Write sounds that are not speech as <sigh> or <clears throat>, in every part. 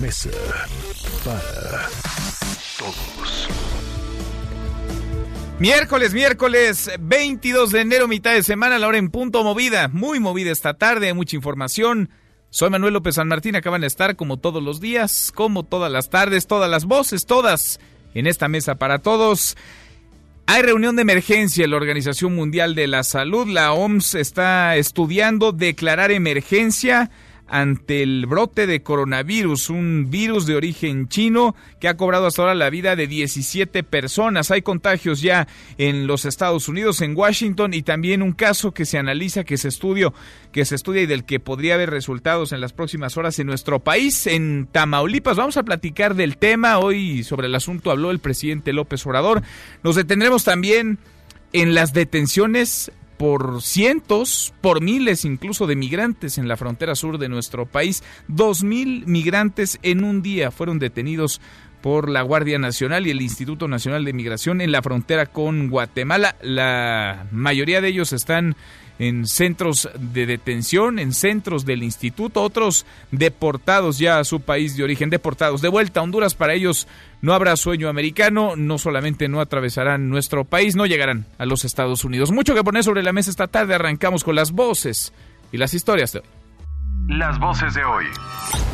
Mesa para Todos. Miércoles, miércoles 22 de enero, mitad de semana, la hora en punto movida, muy movida esta tarde, mucha información. Soy Manuel López San Martín, acaban de estar como todos los días, como todas las tardes, todas las voces, todas en esta mesa para todos. Hay reunión de emergencia en la Organización Mundial de la Salud. La OMS está estudiando declarar emergencia ante el brote de coronavirus, un virus de origen chino que ha cobrado hasta ahora la vida de 17 personas. Hay contagios ya en los Estados Unidos, en Washington y también un caso que se analiza, que se estudia, que se estudia y del que podría haber resultados en las próximas horas en nuestro país, en Tamaulipas. Vamos a platicar del tema. Hoy sobre el asunto habló el presidente López Obrador. Nos detendremos también en las detenciones por cientos, por miles incluso de migrantes en la frontera sur de nuestro país. Dos mil migrantes en un día fueron detenidos por la Guardia Nacional y el Instituto Nacional de Migración en la frontera con Guatemala. La mayoría de ellos están en centros de detención, en centros del instituto, otros deportados ya a su país de origen, deportados de vuelta a Honduras. Para ellos no habrá sueño americano, no solamente no atravesarán nuestro país, no llegarán a los Estados Unidos. Mucho que poner sobre la mesa esta tarde, arrancamos con las voces y las historias de hoy. Las voces de hoy.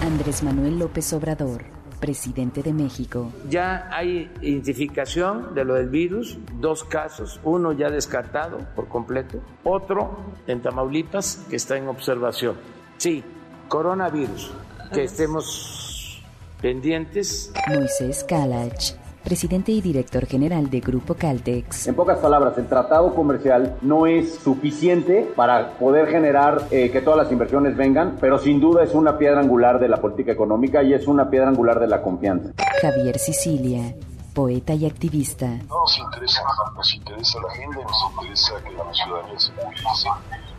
Andrés Manuel López Obrador, presidente de México. Ya hay identificación de lo del virus, dos casos, uno ya descartado por completo, otro en Tamaulipas que está en observación. Sí, coronavirus, que estemos pendientes. Moisés Kalach, presidente y director general de Grupo Caltex. En pocas palabras, el tratado comercial no es suficiente para poder generar eh, que todas las inversiones vengan, pero sin duda es una piedra angular de la política económica y es una piedra angular de la confianza. Javier Sicilia, poeta y activista. No nos interesa, nos interesa la agenda y nos interesa que la ciudadanía se movilice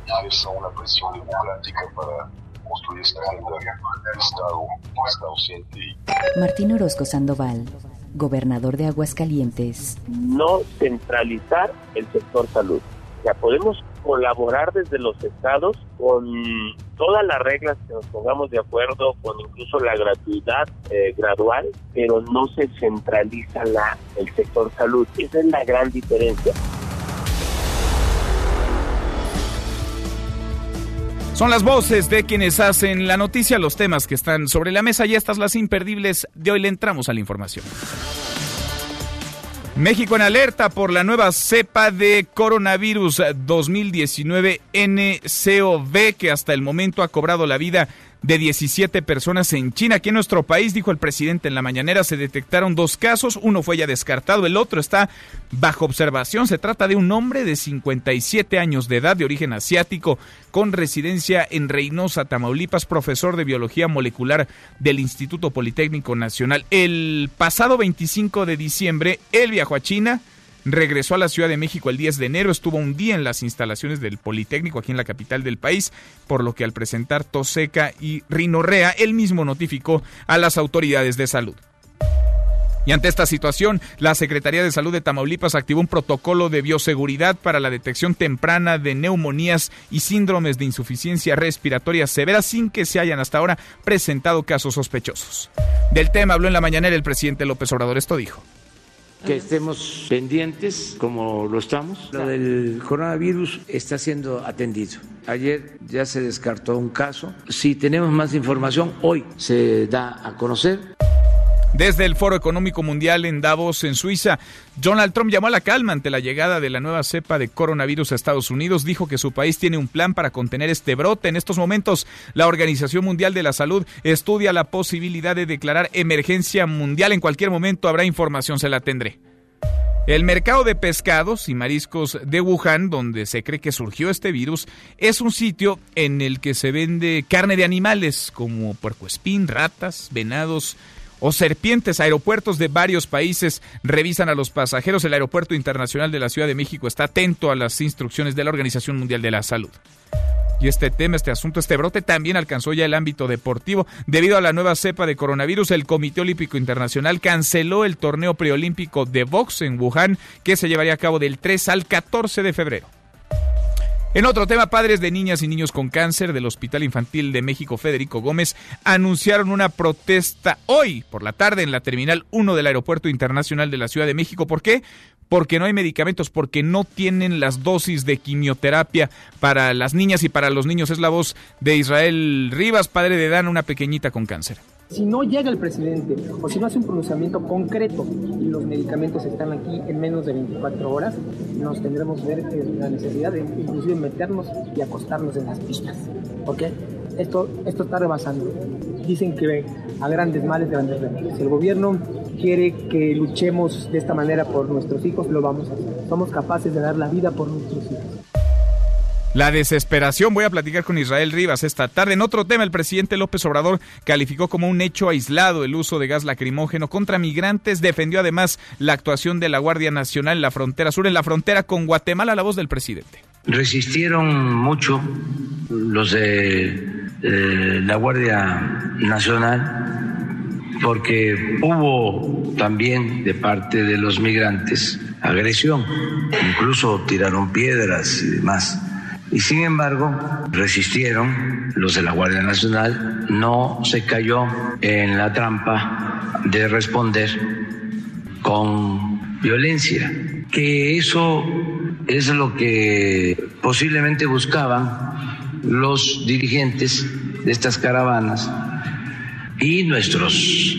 y ejerza una presión democrática para construir esta agenda de Estado está ausente y Martín Orozco Sandoval, gobernador de Aguascalientes. no centralizar el sector salud. Ya podemos colaborar desde los estados con todas las reglas que nos pongamos de acuerdo, con incluso la gratuidad eh, gradual, pero no se centraliza la, el sector salud. Esa es la gran diferencia. Son las voces de quienes hacen la noticia, los temas que están sobre la mesa y estas las imperdibles de hoy le entramos a la información. México en alerta por la nueva cepa de coronavirus 2019 NCOV que hasta el momento ha cobrado la vida de 17 personas en China. Aquí en nuestro país, dijo el presidente en la mañanera, se detectaron dos casos, uno fue ya descartado, el otro está bajo observación. Se trata de un hombre de 57 años de edad, de origen asiático, con residencia en Reynosa, Tamaulipas, profesor de biología molecular del Instituto Politécnico Nacional. El pasado 25 de diciembre, él viajó a China, regresó a la Ciudad de México el 10 de enero, estuvo un día en las instalaciones del Politécnico aquí en la capital del país, por lo que al presentar tos seca y rinorrea, él mismo notificó a las autoridades de salud. Y ante esta situación, la Secretaría de Salud de Tamaulipas activó un protocolo de bioseguridad para la detección temprana de neumonías y síndromes de insuficiencia respiratoria severa sin que se hayan hasta ahora presentado casos sospechosos. Del tema habló en la mañanera el presidente López Obrador. Esto dijo. Que estemos pendientes como lo estamos. Lo del coronavirus está siendo atendido. Ayer ya se descartó un caso. Si tenemos más información, hoy se da a conocer. Desde el Foro Económico Mundial en Davos, en Suiza, Donald Trump llamó a la calma ante la llegada de la nueva cepa de coronavirus a Estados Unidos. Dijo que su país tiene un plan para contener este brote. En estos momentos, la Organización Mundial de la Salud estudia la posibilidad de declarar emergencia mundial. En cualquier momento habrá información, se la tendré. El mercado de pescados y mariscos de Wuhan, donde se cree que surgió este virus, es un sitio en el que se vende carne de animales como puercoespín, ratas, venados o serpientes. Aeropuertos de varios países revisan a los pasajeros. El Aeropuerto Internacional de la Ciudad de México está atento a las instrucciones de la Organización Mundial de la Salud. Y este tema, este asunto, este brote también alcanzó ya el ámbito deportivo. Debido a la nueva cepa de coronavirus, el Comité Olímpico Internacional canceló el torneo preolímpico de box en Wuhan, que se llevaría a cabo del 3 al 14 de febrero. En otro tema, padres de niñas y niños con cáncer del Hospital Infantil de México Federico Gómez anunciaron una protesta hoy por la tarde en la Terminal 1 del Aeropuerto Internacional de la Ciudad de México. ¿Por qué? porque no hay medicamentos, porque no tienen las dosis de quimioterapia para las niñas y para los niños. Es la voz de Israel Rivas, padre de Dan, una pequeñita con cáncer. Si no llega el presidente o si no hace un pronunciamiento concreto y los medicamentos están aquí en menos de 24 horas, nos tendremos que ver la necesidad de inclusive meternos y acostarnos en las pistas. ¿Ok? Esto, esto está rebasando. Dicen que a grandes males, grandes remedios. El gobierno quiere que luchemos de esta manera por nuestros hijos, lo vamos a hacer. Somos capaces de dar la vida por nuestros hijos. La desesperación. Voy a platicar con Israel Rivas esta tarde. En otro tema, el presidente López Obrador calificó como un hecho aislado el uso de gas lacrimógeno contra migrantes. Defendió además la actuación de la Guardia Nacional en la frontera sur, en la frontera con Guatemala. La voz del presidente. Resistieron mucho los de la Guardia Nacional porque hubo también de parte de los migrantes agresión, incluso tiraron piedras y demás y sin embargo resistieron los de la Guardia Nacional, no se cayó en la trampa de responder con violencia, que eso es lo que posiblemente buscaban los dirigentes de estas caravanas y nuestros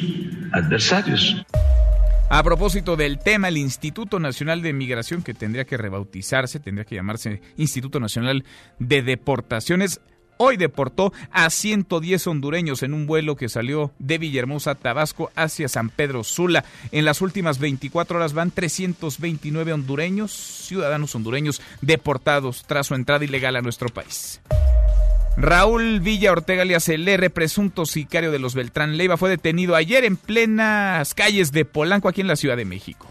adversarios. A propósito del tema, el Instituto Nacional de Migración, que tendría que rebautizarse, tendría que llamarse Instituto Nacional de Deportaciones, hoy deportó a 110 hondureños en un vuelo que salió de Villahermosa, Tabasco, hacia San Pedro Sula. En las últimas 24 horas van 329 hondureños, ciudadanos hondureños, deportados tras su entrada ilegal a nuestro país. Raúl Villa Ortega alias el presunto sicario de los Beltrán Leiva, fue detenido ayer en plenas calles de Polanco, aquí en la Ciudad de México.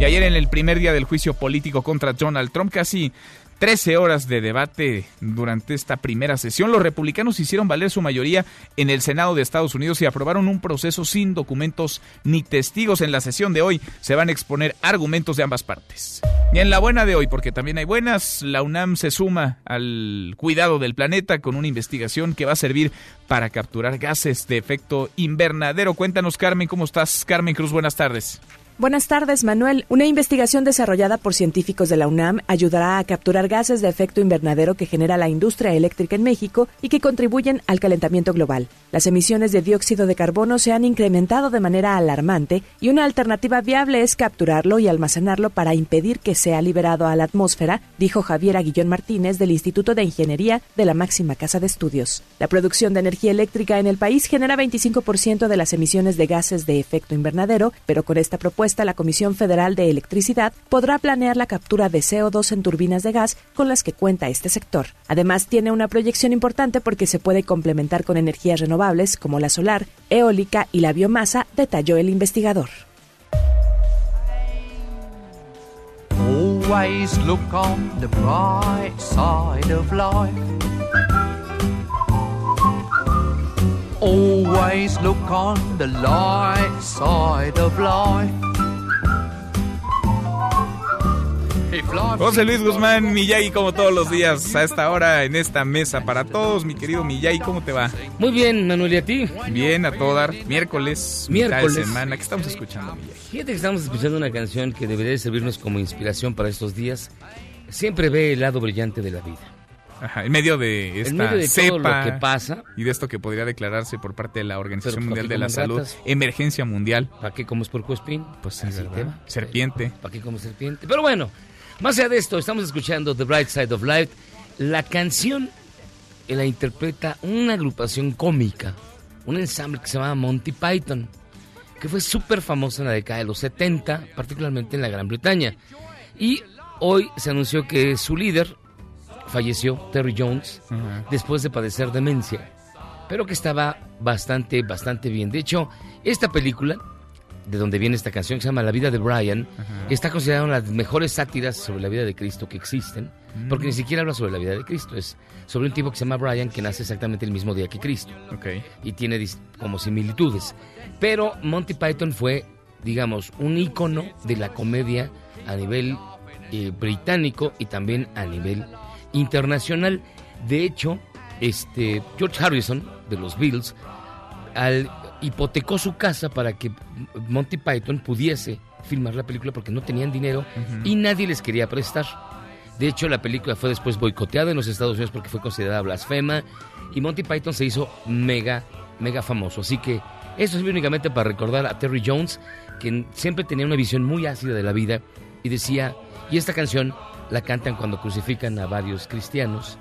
Y ayer en el primer día del juicio político contra Donald Trump, casi 13 horas de debate durante esta primera sesión. Los republicanos hicieron valer su mayoría en el Senado de Estados Unidos y aprobaron un proceso sin documentos ni testigos. En la sesión de hoy se van a exponer argumentos de ambas partes. Y en la buena de hoy, porque también hay buenas, la UNAM se suma al cuidado del planeta con una investigación que va a servir para capturar gases de efecto invernadero. Cuéntanos, Carmen, ¿cómo estás? Carmen Cruz, buenas tardes. Buenas tardes, Manuel. Una investigación desarrollada por científicos de la UNAM ayudará a capturar gases de efecto invernadero que genera la industria eléctrica en México y que contribuyen al calentamiento global. Las emisiones de dióxido de carbono se han incrementado de manera alarmante y una alternativa viable es capturarlo y almacenarlo para impedir que sea liberado a la atmósfera, dijo Javier Aguillón Martínez del Instituto de Ingeniería de la máxima casa de estudios. La producción de energía eléctrica en el país genera 25% de las emisiones de gases de efecto invernadero, pero con esta propuesta la Comisión Federal de Electricidad podrá planear la captura de CO2 en turbinas de gas con las que cuenta este sector. Además, tiene una proyección importante porque se puede complementar con energías renovables como la solar, eólica y la biomasa, detalló el investigador. Always look on the light side of life. José Luis Guzmán, Miyagi, como todos los días, a esta hora en esta mesa para todos. Mi querido Miyagi, ¿cómo te va? Muy bien, Manuel, ¿y a ti? Bien, a todo dar. Miércoles, miércoles. de semana. ¿Qué estamos escuchando, Miyagi? Fíjate que estamos escuchando una canción que debería servirnos como inspiración para estos días. Siempre ve el lado brillante de la vida. Ajá, en medio de esta medio de cepa que pasa y de esto que podría declararse por parte de la Organización Mundial de la Salud emergencia mundial. ¿Para qué comes por cuespín? Pues sí, Serpiente. ¿Para qué comes serpiente? Pero bueno, más allá de esto, estamos escuchando The Bright Side of Life. La canción la interpreta una agrupación cómica, un ensamble que se llama Monty Python. que fue súper famosa en la década de los 70, particularmente en la Gran Bretaña. Y hoy se anunció que su líder falleció, Terry Jones, después de padecer demencia, pero que estaba bastante, bastante bien. De hecho, esta película, de donde viene esta canción, que se llama La vida de Brian, está considerada una de las mejores sátiras sobre la vida de Cristo que existen, porque ni siquiera habla sobre la vida de Cristo, es sobre un tipo que se llama Brian que nace exactamente el mismo día que Cristo. Y tiene como similitudes. Pero Monty Python fue, digamos, un ícono de la comedia a nivel eh, británico y también a nivel internacional. De hecho, este George Harrison de los Beatles al, hipotecó su casa para que Monty Python pudiese filmar la película porque no tenían dinero y nadie les quería prestar. De hecho, la película fue después boicoteada en los Estados Unidos porque fue considerada blasfema y Monty Python se hizo mega, mega famoso. Así que esto es únicamente para recordar a Terry Jones, que siempre tenía una visión muy ácida de la vida y decía, y esta canción la cantan cuando crucifican a varios cristianos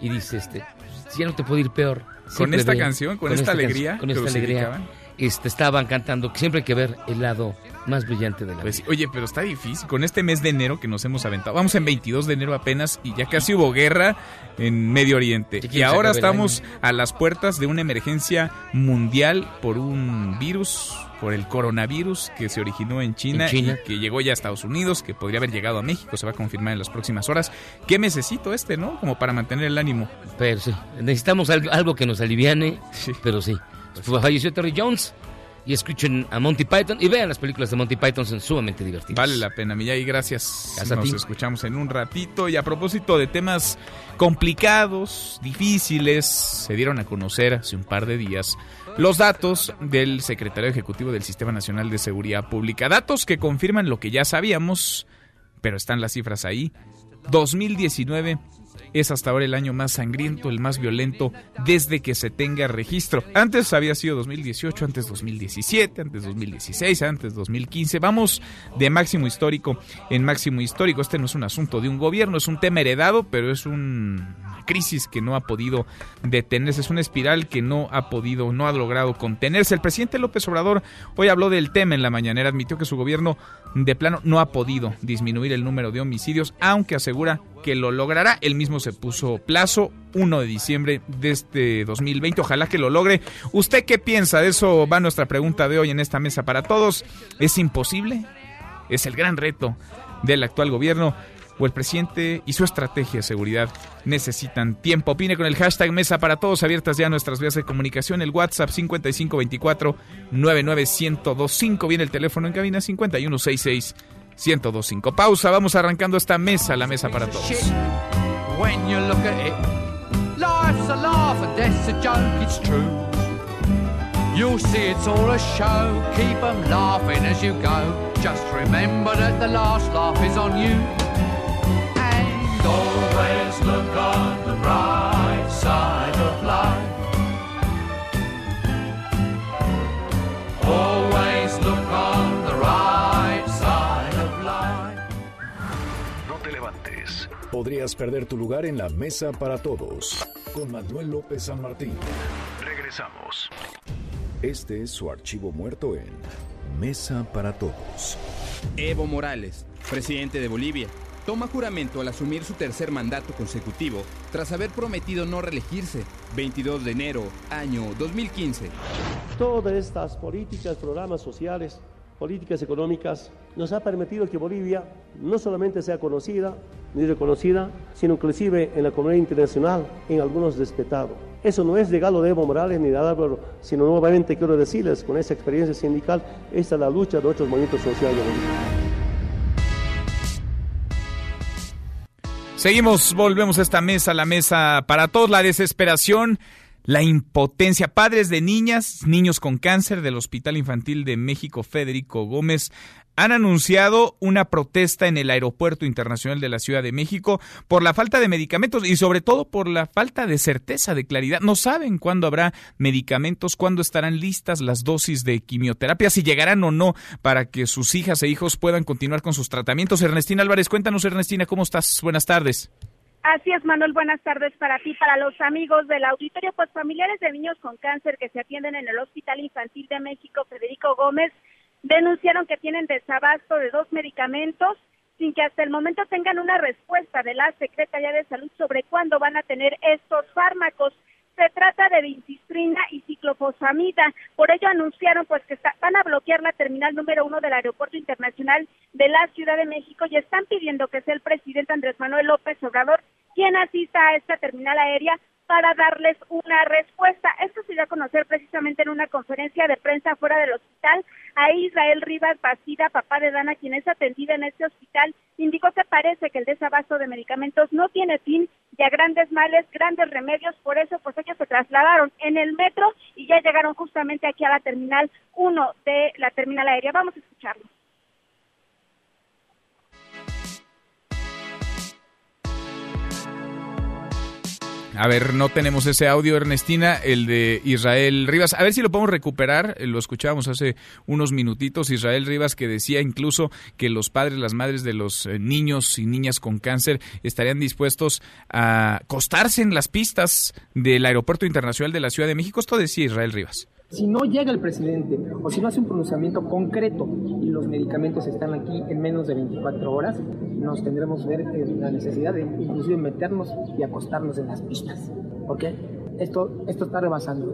y dice, este, si ya no te puede ir peor. Con esta canción, con esta alegría con esta alegría, este, estaban cantando que siempre hay que ver el lado más brillante de la Pues vida. oye, pero está difícil. Con este mes de enero que nos hemos aventado. Vamos en 22 de enero apenas y ya casi hubo guerra en Medio Oriente. Y ahora el estamos a las puertas de una emergencia mundial por un virus, por el coronavirus que se originó en China, En China. y que llegó ya a Estados Unidos, que podría haber llegado a México, se va a confirmar en las próximas horas. ¿Qué necesito este, no? Como para mantener el ánimo. Pero sí, necesitamos algo, algo que nos aliviane, pero sí. Falleció Terry Jones y escuchen a Monty Python y vean las películas de Monty Python, son sumamente divertidas. Vale la pena, Miyagi, gracias. Nos ti. escuchamos en un ratito. Y a propósito de temas complicados, difíciles, se dieron a conocer hace un par de días los datos del secretario ejecutivo del Sistema Nacional de Seguridad Pública. Datos que confirman lo que ya sabíamos, pero están las cifras ahí. 2019 es hasta ahora el año más sangriento, el más violento desde que se tenga registro. Antes había sido 2018, antes 2017, antes 2016, antes 2015. Vamos de máximo histórico en máximo histórico. Este no es un asunto de un gobierno, es un tema heredado, pero es una crisis que no ha podido detenerse, es una espiral que no ha podido, no ha logrado contenerse. El presidente López Obrador hoy habló del tema en la mañanera, admitió que su gobierno de plano no ha podido disminuir el número de homicidios, aunque asegura que lo logrará. Él mismo se puso plazo 1 de diciembre de este 2020. Ojalá que lo logre. ¿Usted qué piensa? De eso va nuestra pregunta de hoy en esta mesa para todos. ¿Es imposible? Es el gran reto del actual gobierno. O el presidente y su estrategia de seguridad necesitan tiempo. Opine con el hashtag Mesa para Todos. Abiertas ya nuestras vías de comunicación. El WhatsApp 5524 99125. Viene el teléfono en cabina 5166 1025. Pausa. Vamos arrancando esta mesa, la mesa para todos. when you look at it. Life's a laugh and death's a joke, it's true. You'll see it's all a show, keep 'em laughing as you go. Just remember that the last laugh is on you. Look on the bright side of life. Always look on the right side of life. No te levantes. Podrías perder tu lugar en la mesa para todos. Con Manuel López San Martín. Regresamos. Este es su archivo muerto en Mesa para Todos. Evo Morales, presidente de Bolivia, toma juramento al asumir su tercer mandato consecutivo tras haber prometido no reelegirse. 22 de enero, año 2015. Todas estas políticas, programas sociales, políticas económicas nos ha permitido que Bolivia no solamente sea conocida ni reconocida, sino inclusive en la comunidad internacional, en algunos respetado. Eso no es regalo de Evo Morales ni de Álvaro, sino nuevamente quiero decirles, con esa experiencia sindical, esta es la lucha de otros movimientos sociales de Seguimos, volvemos a esta mesa, la mesa para todos, la desesperación, la impotencia. Padres de niñas, niños con cáncer del Hospital Infantil de México Federico Gómez han anunciado una protesta en el Aeropuerto Internacional de la Ciudad de México por la falta de medicamentos y sobre todo por la falta de certeza, de claridad. No saben cuándo habrá medicamentos, cuándo estarán listas las dosis de quimioterapia, si llegarán o no para que sus hijas e hijos puedan continuar con sus tratamientos. Ernestina Álvarez, cuéntanos Ernestina, ¿cómo estás? Buenas tardes. Así es, Manuel. Buenas tardes para ti, para los amigos del auditorio. Pues familiares de niños con cáncer que se atienden en el Hospital Infantil de México, Federico Gómez, denunciaron que tienen desabasto de dos medicamentos sin que hasta el momento tengan una respuesta de la Secretaría de Salud sobre cuándo van a tener estos fármacos. Se trata de vincistrina y ciclofosfamida. Por ello anunciaron pues que van a bloquear la terminal número uno del Aeropuerto Internacional de la Ciudad de México y están pidiendo que sea el presidente Andrés Manuel López Obrador quien asista a esta terminal aérea para darles una respuesta. Esto se dio a conocer precisamente en una conferencia de prensa fuera del hospital. A Israel Rivas Bastida, papá de Dana, quien es atendida en este hospital, indicó que parece que el desabasto de medicamentos no tiene fin y a grandes males, grandes remedios. Por eso, pues ellos se trasladaron en el metro y ya llegaron justamente aquí a la terminal 1 de la terminal aérea. Vamos a escucharlo. A ver, no tenemos ese audio, Ernestina, el de Israel Rivas. A ver si lo podemos recuperar. Eh, lo escuchábamos hace unos minutitos. Israel Rivas que decía incluso que los padres, las madres de los eh, niños y niñas con cáncer estarían dispuestos a acostarse en las pistas del Aeropuerto Internacional de la Ciudad de México. Esto decía Israel Rivas. Si no llega el presidente o si no hace un pronunciamiento concreto y los medicamentos están aquí en menos de 24 horas, nos tendremos ver la necesidad de inclusive meternos y acostarnos en las pistas. ¿Ok? Esto, esto está rebasando.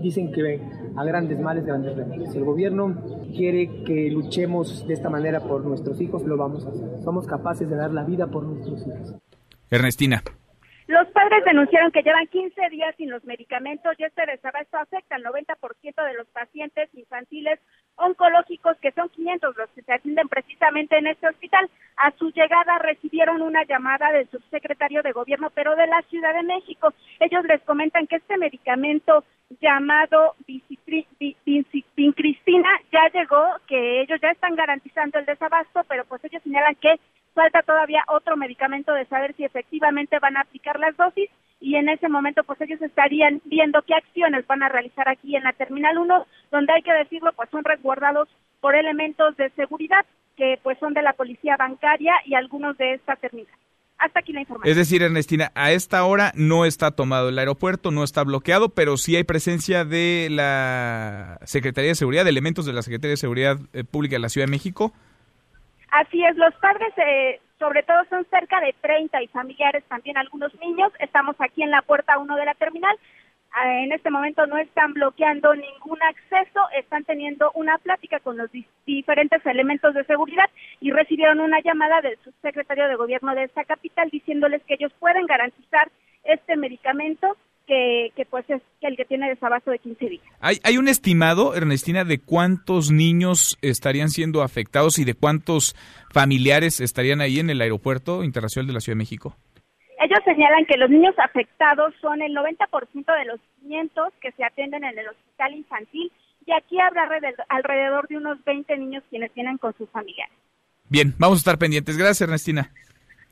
Dicen que a grandes males, grandes remedios. Si el gobierno quiere que luchemos de esta manera por nuestros hijos, lo vamos a hacer. Somos capaces de dar la vida por nuestros hijos. Ernestina. Los padres denunciaron que llevan 15 días sin los medicamentos y este desabasto afecta al 90% de los pacientes infantiles oncológicos, que son 500 los que se atienden precisamente en este hospital. A su llegada recibieron una llamada del subsecretario de Gobierno, pero de la Ciudad de México. Ellos les comentan que este medicamento llamado vincristina ya llegó, que ellos ya están garantizando el desabasto, pero pues ellos señalan que falta todavía otro medicamento de saber si efectivamente van a aplicar las dosis y en ese momento pues ellos estarían viendo qué acciones van a realizar aquí en la Terminal 1, donde hay que decirlo pues son resguardados por elementos de seguridad que pues son de la policía bancaria y algunos de esta terminal. Hasta aquí la información. Es decir, Ernestina, a esta hora no está tomado el aeropuerto, no está bloqueado, pero sí hay presencia de la Secretaría de Seguridad, de elementos de la Secretaría de Seguridad eh, Pública de la Ciudad de México. Así es, los padres, eh, sobre todo son cerca de 30 y familiares también algunos niños. Estamos aquí en la puerta 1 de la terminal. Ah, en este momento no están bloqueando ningún acceso, están teniendo una plática con los diferentes elementos de seguridad y recibieron una llamada del subsecretario de gobierno de esta capital diciéndoles que ellos pueden garantizar este medicamento que, pues es el que tiene desabasto de 15 días. ¿Hay, ¿Hay un estimado, Ernestina, de cuántos niños estarían siendo afectados y de cuántos familiares estarían ahí en el Aeropuerto Internacional de la Ciudad de México? Ellos señalan que los niños afectados son el 90% de los 500 que se atienden en el hospital infantil y aquí habrá alrededor de unos 20 niños quienes vienen con sus familiares. Bien, vamos a estar pendientes. Gracias, Ernestina.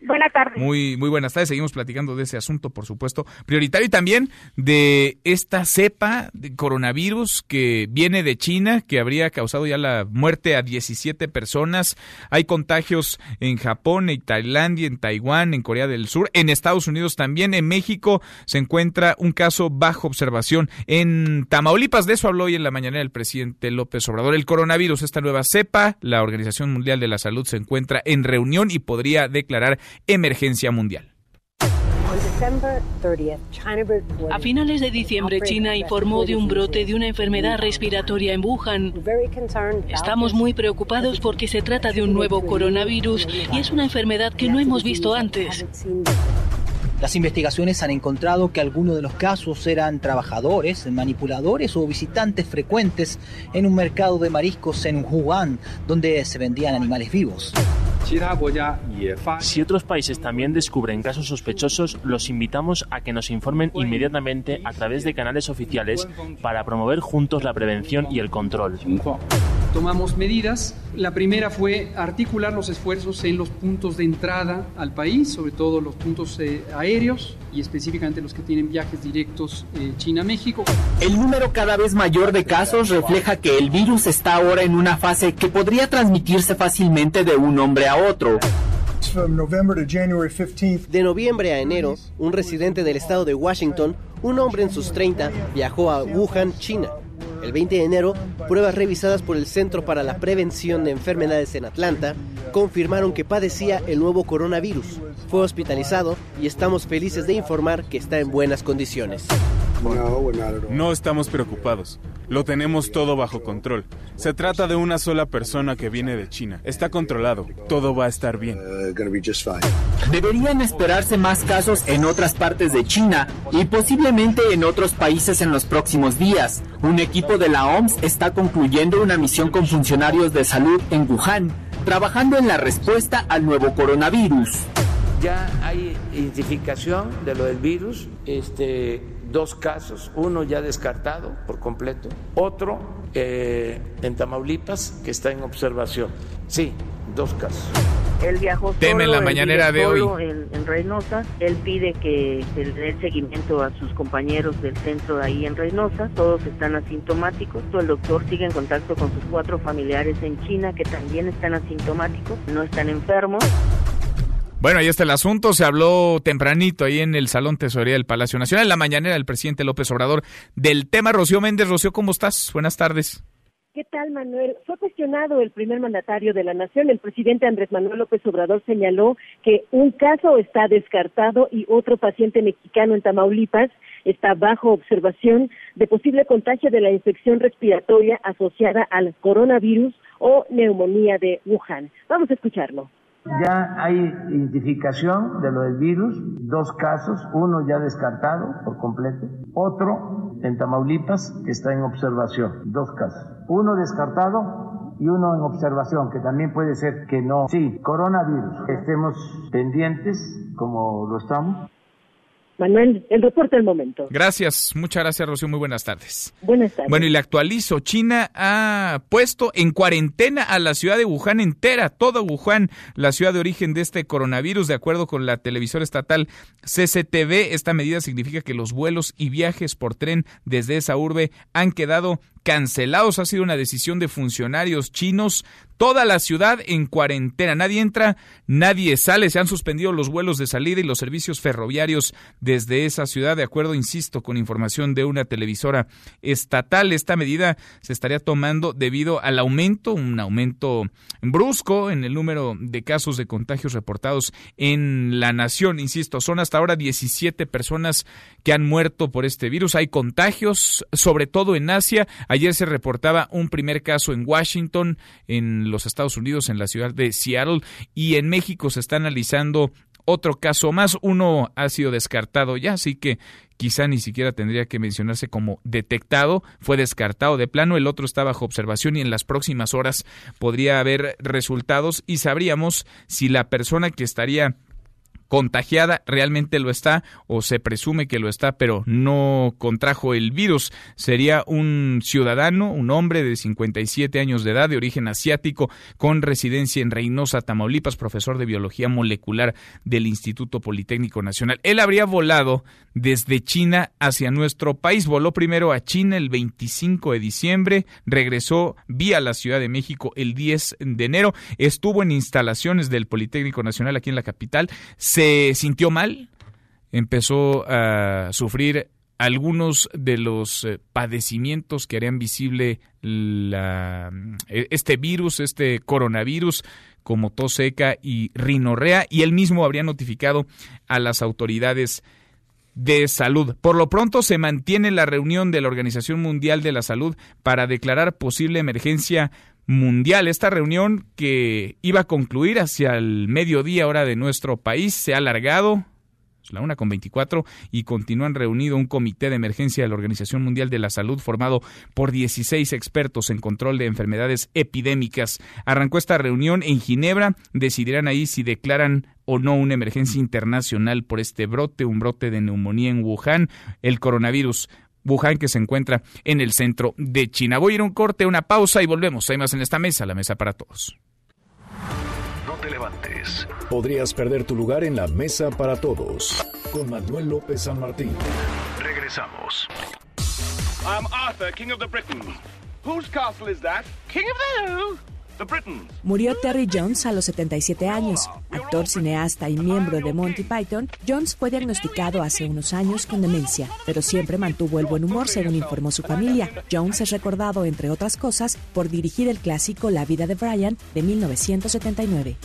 Buenas tardes. Muy, muy buenas tardes. Seguimos platicando de ese asunto, por supuesto, prioritario y también de esta cepa de coronavirus que viene de China, que habría causado ya la muerte a 17 personas. Hay contagios en Japón, en Tailandia, en Taiwán, en Corea del Sur, en Estados Unidos también. En México se encuentra un caso bajo observación. En Tamaulipas, de eso habló hoy en la mañana el presidente López Obrador. El coronavirus, esta nueva cepa, la Organización Mundial de la Salud se encuentra en reunión y podría declarar emergencia mundial. A finales de diciembre, China informó de un brote de una enfermedad respiratoria en Wuhan. Estamos muy preocupados porque se trata de un nuevo coronavirus y es una enfermedad que no hemos visto antes. Las investigaciones han encontrado que algunos de los casos eran trabajadores, manipuladores o visitantes frecuentes en un mercado de mariscos en Wuhan, donde se vendían animales vivos. Si otros países también descubren casos sospechosos, los invitamos a que nos informen inmediatamente a través de canales oficiales para promover juntos la prevención y el control. Tomamos medidas. La primera fue articular los esfuerzos en los puntos de entrada al país, sobre todo los puntos eh, aéreos y específicamente los que tienen viajes directos eh, China-México. El número cada vez mayor de casos refleja que el virus está ahora en una fase que podría transmitirse fácilmente de un hombre a otro. De noviembre a enero, un residente del estado de Washington, un hombre en sus 30, viajó a Wuhan, China. El 20 de enero, pruebas revisadas por el Centro para la Prevención de Enfermedades en Atlanta confirmaron que padecía el nuevo coronavirus. Fue hospitalizado y estamos felices de informar que está en buenas condiciones. No estamos preocupados. Lo tenemos todo bajo control. Se trata de una sola persona que viene de China. Está controlado. Todo va a estar bien. Deberían esperarse más casos en otras partes de China y posiblemente en otros países en los próximos días. Un equipo de la OMS está concluyendo una misión con funcionarios de salud en Wuhan, trabajando en la respuesta al nuevo coronavirus. Ya hay identificación de lo del virus. Este, dos casos, uno ya descartado por completo, otro eh, en Tamaulipas que está en observación. Sí, dos casos. Él viajó Teme solo, la él mañanera de hoy. En, en Reynosa. Él pide que se le dé seguimiento a sus compañeros del centro de ahí en Reynosa. Todos están asintomáticos. El doctor sigue en contacto con sus cuatro familiares en China que también están asintomáticos, no están enfermos. Bueno, ahí está el asunto. Se habló tempranito ahí en el Salón Tesorería del Palacio Nacional, en la mañanera el presidente López Obrador del tema. Rocío Méndez, Rocío, ¿cómo estás? Buenas tardes. ¿Qué tal, Manuel? Fue cuestionado el primer mandatario de la nación. El presidente Andrés Manuel López Obrador señaló que un caso está descartado y otro paciente mexicano en Tamaulipas está bajo observación de posible contagio de la infección respiratoria asociada al coronavirus o neumonía de Wuhan. Vamos a escucharlo. Ya hay identificación de lo del virus, dos casos, uno ya descartado por completo, otro en Tamaulipas que está en observación, dos casos. Uno descartado y uno en observación, que también puede ser que no. Sí, coronavirus. Estemos pendientes como lo estamos. Manuel, el reporte del momento. Gracias, muchas gracias, Rocío. Muy buenas tardes. Buenas tardes. Bueno, y le actualizo. China ha puesto en cuarentena a la ciudad de Wuhan entera, toda Wuhan, la ciudad de origen de este coronavirus. De acuerdo con la televisora estatal CCTV, esta medida significa que los vuelos y viajes por tren desde esa urbe han quedado cancelados. Ha sido una decisión de funcionarios chinos. Toda la ciudad en cuarentena. Nadie entra, nadie sale. Se han suspendido los vuelos de salida y los servicios ferroviarios desde esa ciudad, de acuerdo, insisto, con información de una televisora estatal. Esta medida se estaría tomando debido al aumento, un aumento brusco en el número de casos de contagios reportados en la nación. Insisto, son hasta ahora 17 personas que han muerto por este virus. Hay contagios, sobre todo en Asia. Ayer se reportaba un primer caso en Washington, en los Estados Unidos, en la ciudad de Seattle, y en México se está analizando otro caso más. Uno ha sido descartado ya, así que quizá ni siquiera tendría que mencionarse como detectado, fue descartado de plano, el otro está bajo observación y en las próximas horas podría haber resultados y sabríamos si la persona que estaría contagiada realmente lo está o se presume que lo está, pero no contrajo el virus. Sería un ciudadano, un hombre de 57 años de edad, de origen asiático, con residencia en Reynosa, Tamaulipas, profesor de biología molecular del Instituto Politécnico Nacional. Él habría volado desde China hacia nuestro país. Voló primero a China el 25 de diciembre, regresó vía la Ciudad de México el 10 de enero, estuvo en instalaciones del Politécnico Nacional aquí en la capital, se sintió mal, empezó a sufrir algunos de los eh, padecimientos que harían visible la, este virus, este coronavirus, como tos seca y rinorrea, y él mismo habría notificado a las autoridades de salud. Por lo pronto se mantiene la reunión de la Organización Mundial de la Salud para declarar posible emergencia mundial. Esta reunión que iba a concluir hacia el mediodía hora de nuestro país se ha alargado la una con 24 y continúan reunido un comité de emergencia de la Organización Mundial de la Salud formado por 16 expertos en control de enfermedades epidémicas. Arrancó esta reunión en Ginebra, decidirán ahí si declaran o no una emergencia internacional por este brote, un brote de neumonía en Wuhan, el coronavirus Wuhan que se encuentra en el centro de China. Voy a ir a un corte, una pausa y volvemos. Hay más en esta mesa, la mesa para todos. No te levantes. Podrías perder tu lugar en la mesa para todos. Con Manuel López San Martín. Regresamos. I'm Arthur, King of the Britons. Whose castle is that? King of the who? Murió Terry Jones a los 77 años. Actor, cineasta y miembro de Monty Python, Jones fue diagnosticado hace unos años con demencia, pero siempre mantuvo el buen humor, según informó su familia. Jones es recordado, entre otras cosas, por dirigir el clásico La vida de Brian de 1979.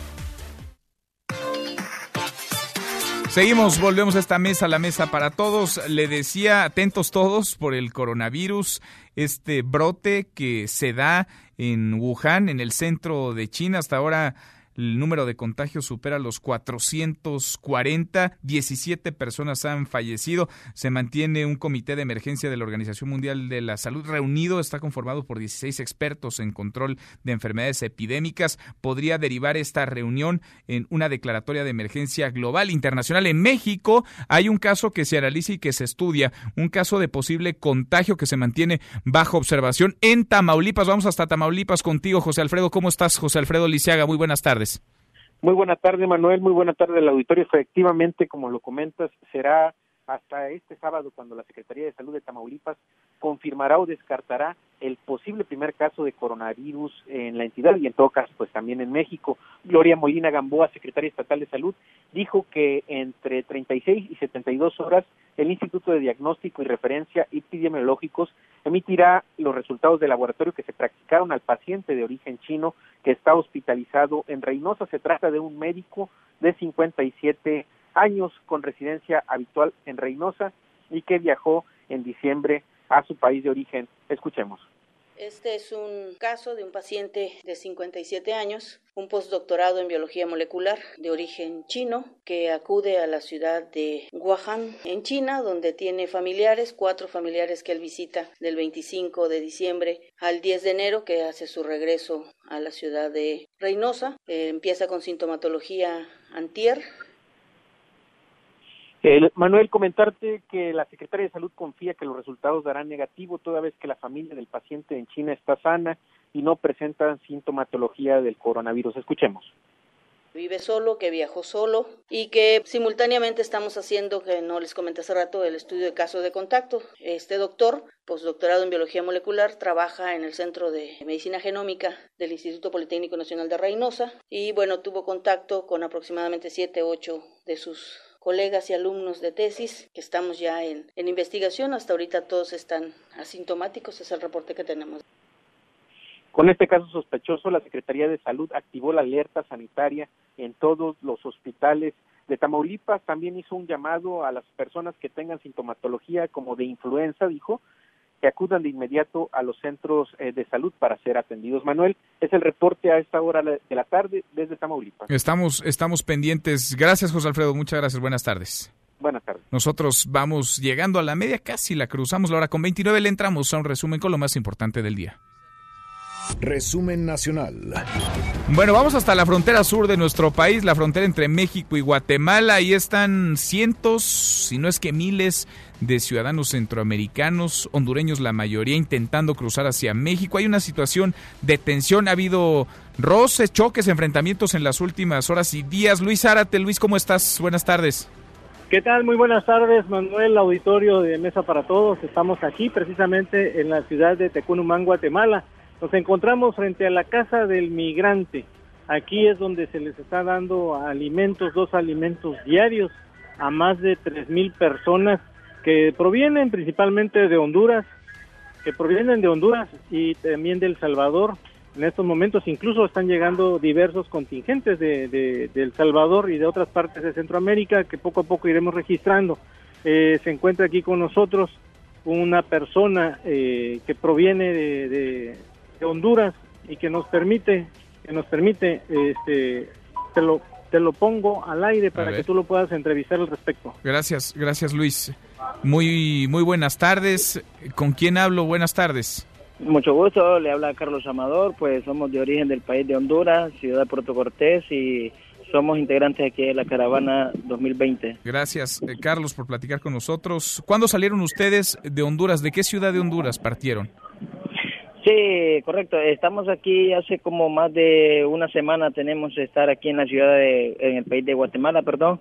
Seguimos, volvemos a esta mesa, la mesa para todos. Le decía, atentos todos por el coronavirus, este brote que se da en Wuhan, en el centro de China. Hasta ahora el número de contagios supera los 440, 17 personas han fallecido. Se mantiene un comité de emergencia de la Organización Mundial de la Salud reunido, está conformado por 16 expertos en control de enfermedades epidémicas. Podría derivar esta reunión en una declaratoria de emergencia global internacional. En México hay un caso que se analiza y que se estudia, un caso de posible contagio que se mantiene bajo observación en Tamaulipas. Vamos hasta Tamaulipas contigo, José Alfredo. ¿Cómo estás, José Alfredo Lisiaga? Muy buenas tardes. Muy buena tarde, Manuel. Muy buena tarde al auditorio. Efectivamente, como lo comentas, será hasta este sábado cuando la Secretaría de Salud de Tamaulipas confirmará o descartará el posible primer caso de coronavirus en la entidad y en todo caso pues también en México. Gloria Molina Gamboa, secretaria estatal de salud, dijo que entre 36 y 72 horas el Instituto de Diagnóstico y Referencia Epidemiológicos emitirá los resultados del laboratorio que se practicaron al paciente de origen chino que está hospitalizado en Reynosa. Se trata de un médico de 57 años con residencia habitual en Reynosa y que viajó en diciembre a su país de origen. Escuchemos. Este es un caso de un paciente de 57 años, un postdoctorado en biología molecular de origen chino, que acude a la ciudad de Wuhan, en China, donde tiene familiares, cuatro familiares que él visita del 25 de diciembre al 10 de enero, que hace su regreso a la ciudad de Reynosa. Eh, empieza con sintomatología antier, Manuel, comentarte que la Secretaría de Salud confía que los resultados darán negativo toda vez que la familia del paciente en China está sana y no presenta sintomatología del coronavirus. Escuchemos vive solo, que viajó solo y que simultáneamente estamos haciendo, que no les comenté hace rato, el estudio de casos de contacto. Este doctor, postdoctorado en biología molecular, trabaja en el Centro de Medicina Genómica del Instituto Politécnico Nacional de Reynosa y bueno, tuvo contacto con aproximadamente 7, 8 de sus colegas y alumnos de tesis que estamos ya en, en investigación. Hasta ahorita todos están asintomáticos, es el reporte que tenemos. Con este caso sospechoso, la Secretaría de Salud activó la alerta sanitaria en todos los hospitales de Tamaulipas. También hizo un llamado a las personas que tengan sintomatología como de influenza, dijo, que acudan de inmediato a los centros eh, de salud para ser atendidos. Manuel, es el reporte a esta hora de la tarde desde Tamaulipas. Estamos, estamos pendientes. Gracias, José Alfredo. Muchas gracias. Buenas tardes. Buenas tardes. Nosotros vamos llegando a la media, casi la cruzamos la hora con 29. Le entramos a un resumen con lo más importante del día. Resumen nacional. Bueno, vamos hasta la frontera sur de nuestro país, la frontera entre México y Guatemala. Ahí están cientos, si no es que miles de ciudadanos centroamericanos, hondureños la mayoría, intentando cruzar hacia México. Hay una situación de tensión, ha habido roces, choques, enfrentamientos en las últimas horas y días. Luis Zárate, Luis, ¿cómo estás? Buenas tardes. ¿Qué tal? Muy buenas tardes, Manuel, auditorio de Mesa para Todos. Estamos aquí precisamente en la ciudad de Tecunumán, Guatemala. Nos encontramos frente a la casa del migrante. Aquí es donde se les está dando alimentos, dos alimentos diarios a más de tres mil personas que provienen principalmente de Honduras, que provienen de Honduras y también de El Salvador. En estos momentos incluso están llegando diversos contingentes de, de, El Salvador y de otras partes de Centroamérica que poco a poco iremos registrando. Eh, se encuentra aquí con nosotros una persona eh, que proviene de, de Honduras y que nos permite, que nos permite, este, te lo, te lo pongo al aire para que tú lo puedas entrevistar al respecto. Gracias, gracias Luis. Muy, muy buenas tardes. ¿Con quién hablo? Buenas tardes. Mucho gusto, le habla Carlos Amador, pues somos de origen del país de Honduras, ciudad de Puerto Cortés y somos integrantes aquí de la caravana 2020. Gracias, eh, Carlos, por platicar con nosotros. ¿Cuándo salieron ustedes de Honduras? ¿De qué ciudad de Honduras partieron? Sí, correcto. Estamos aquí hace como más de una semana. Tenemos que estar aquí en la ciudad de, en el país de Guatemala, perdón.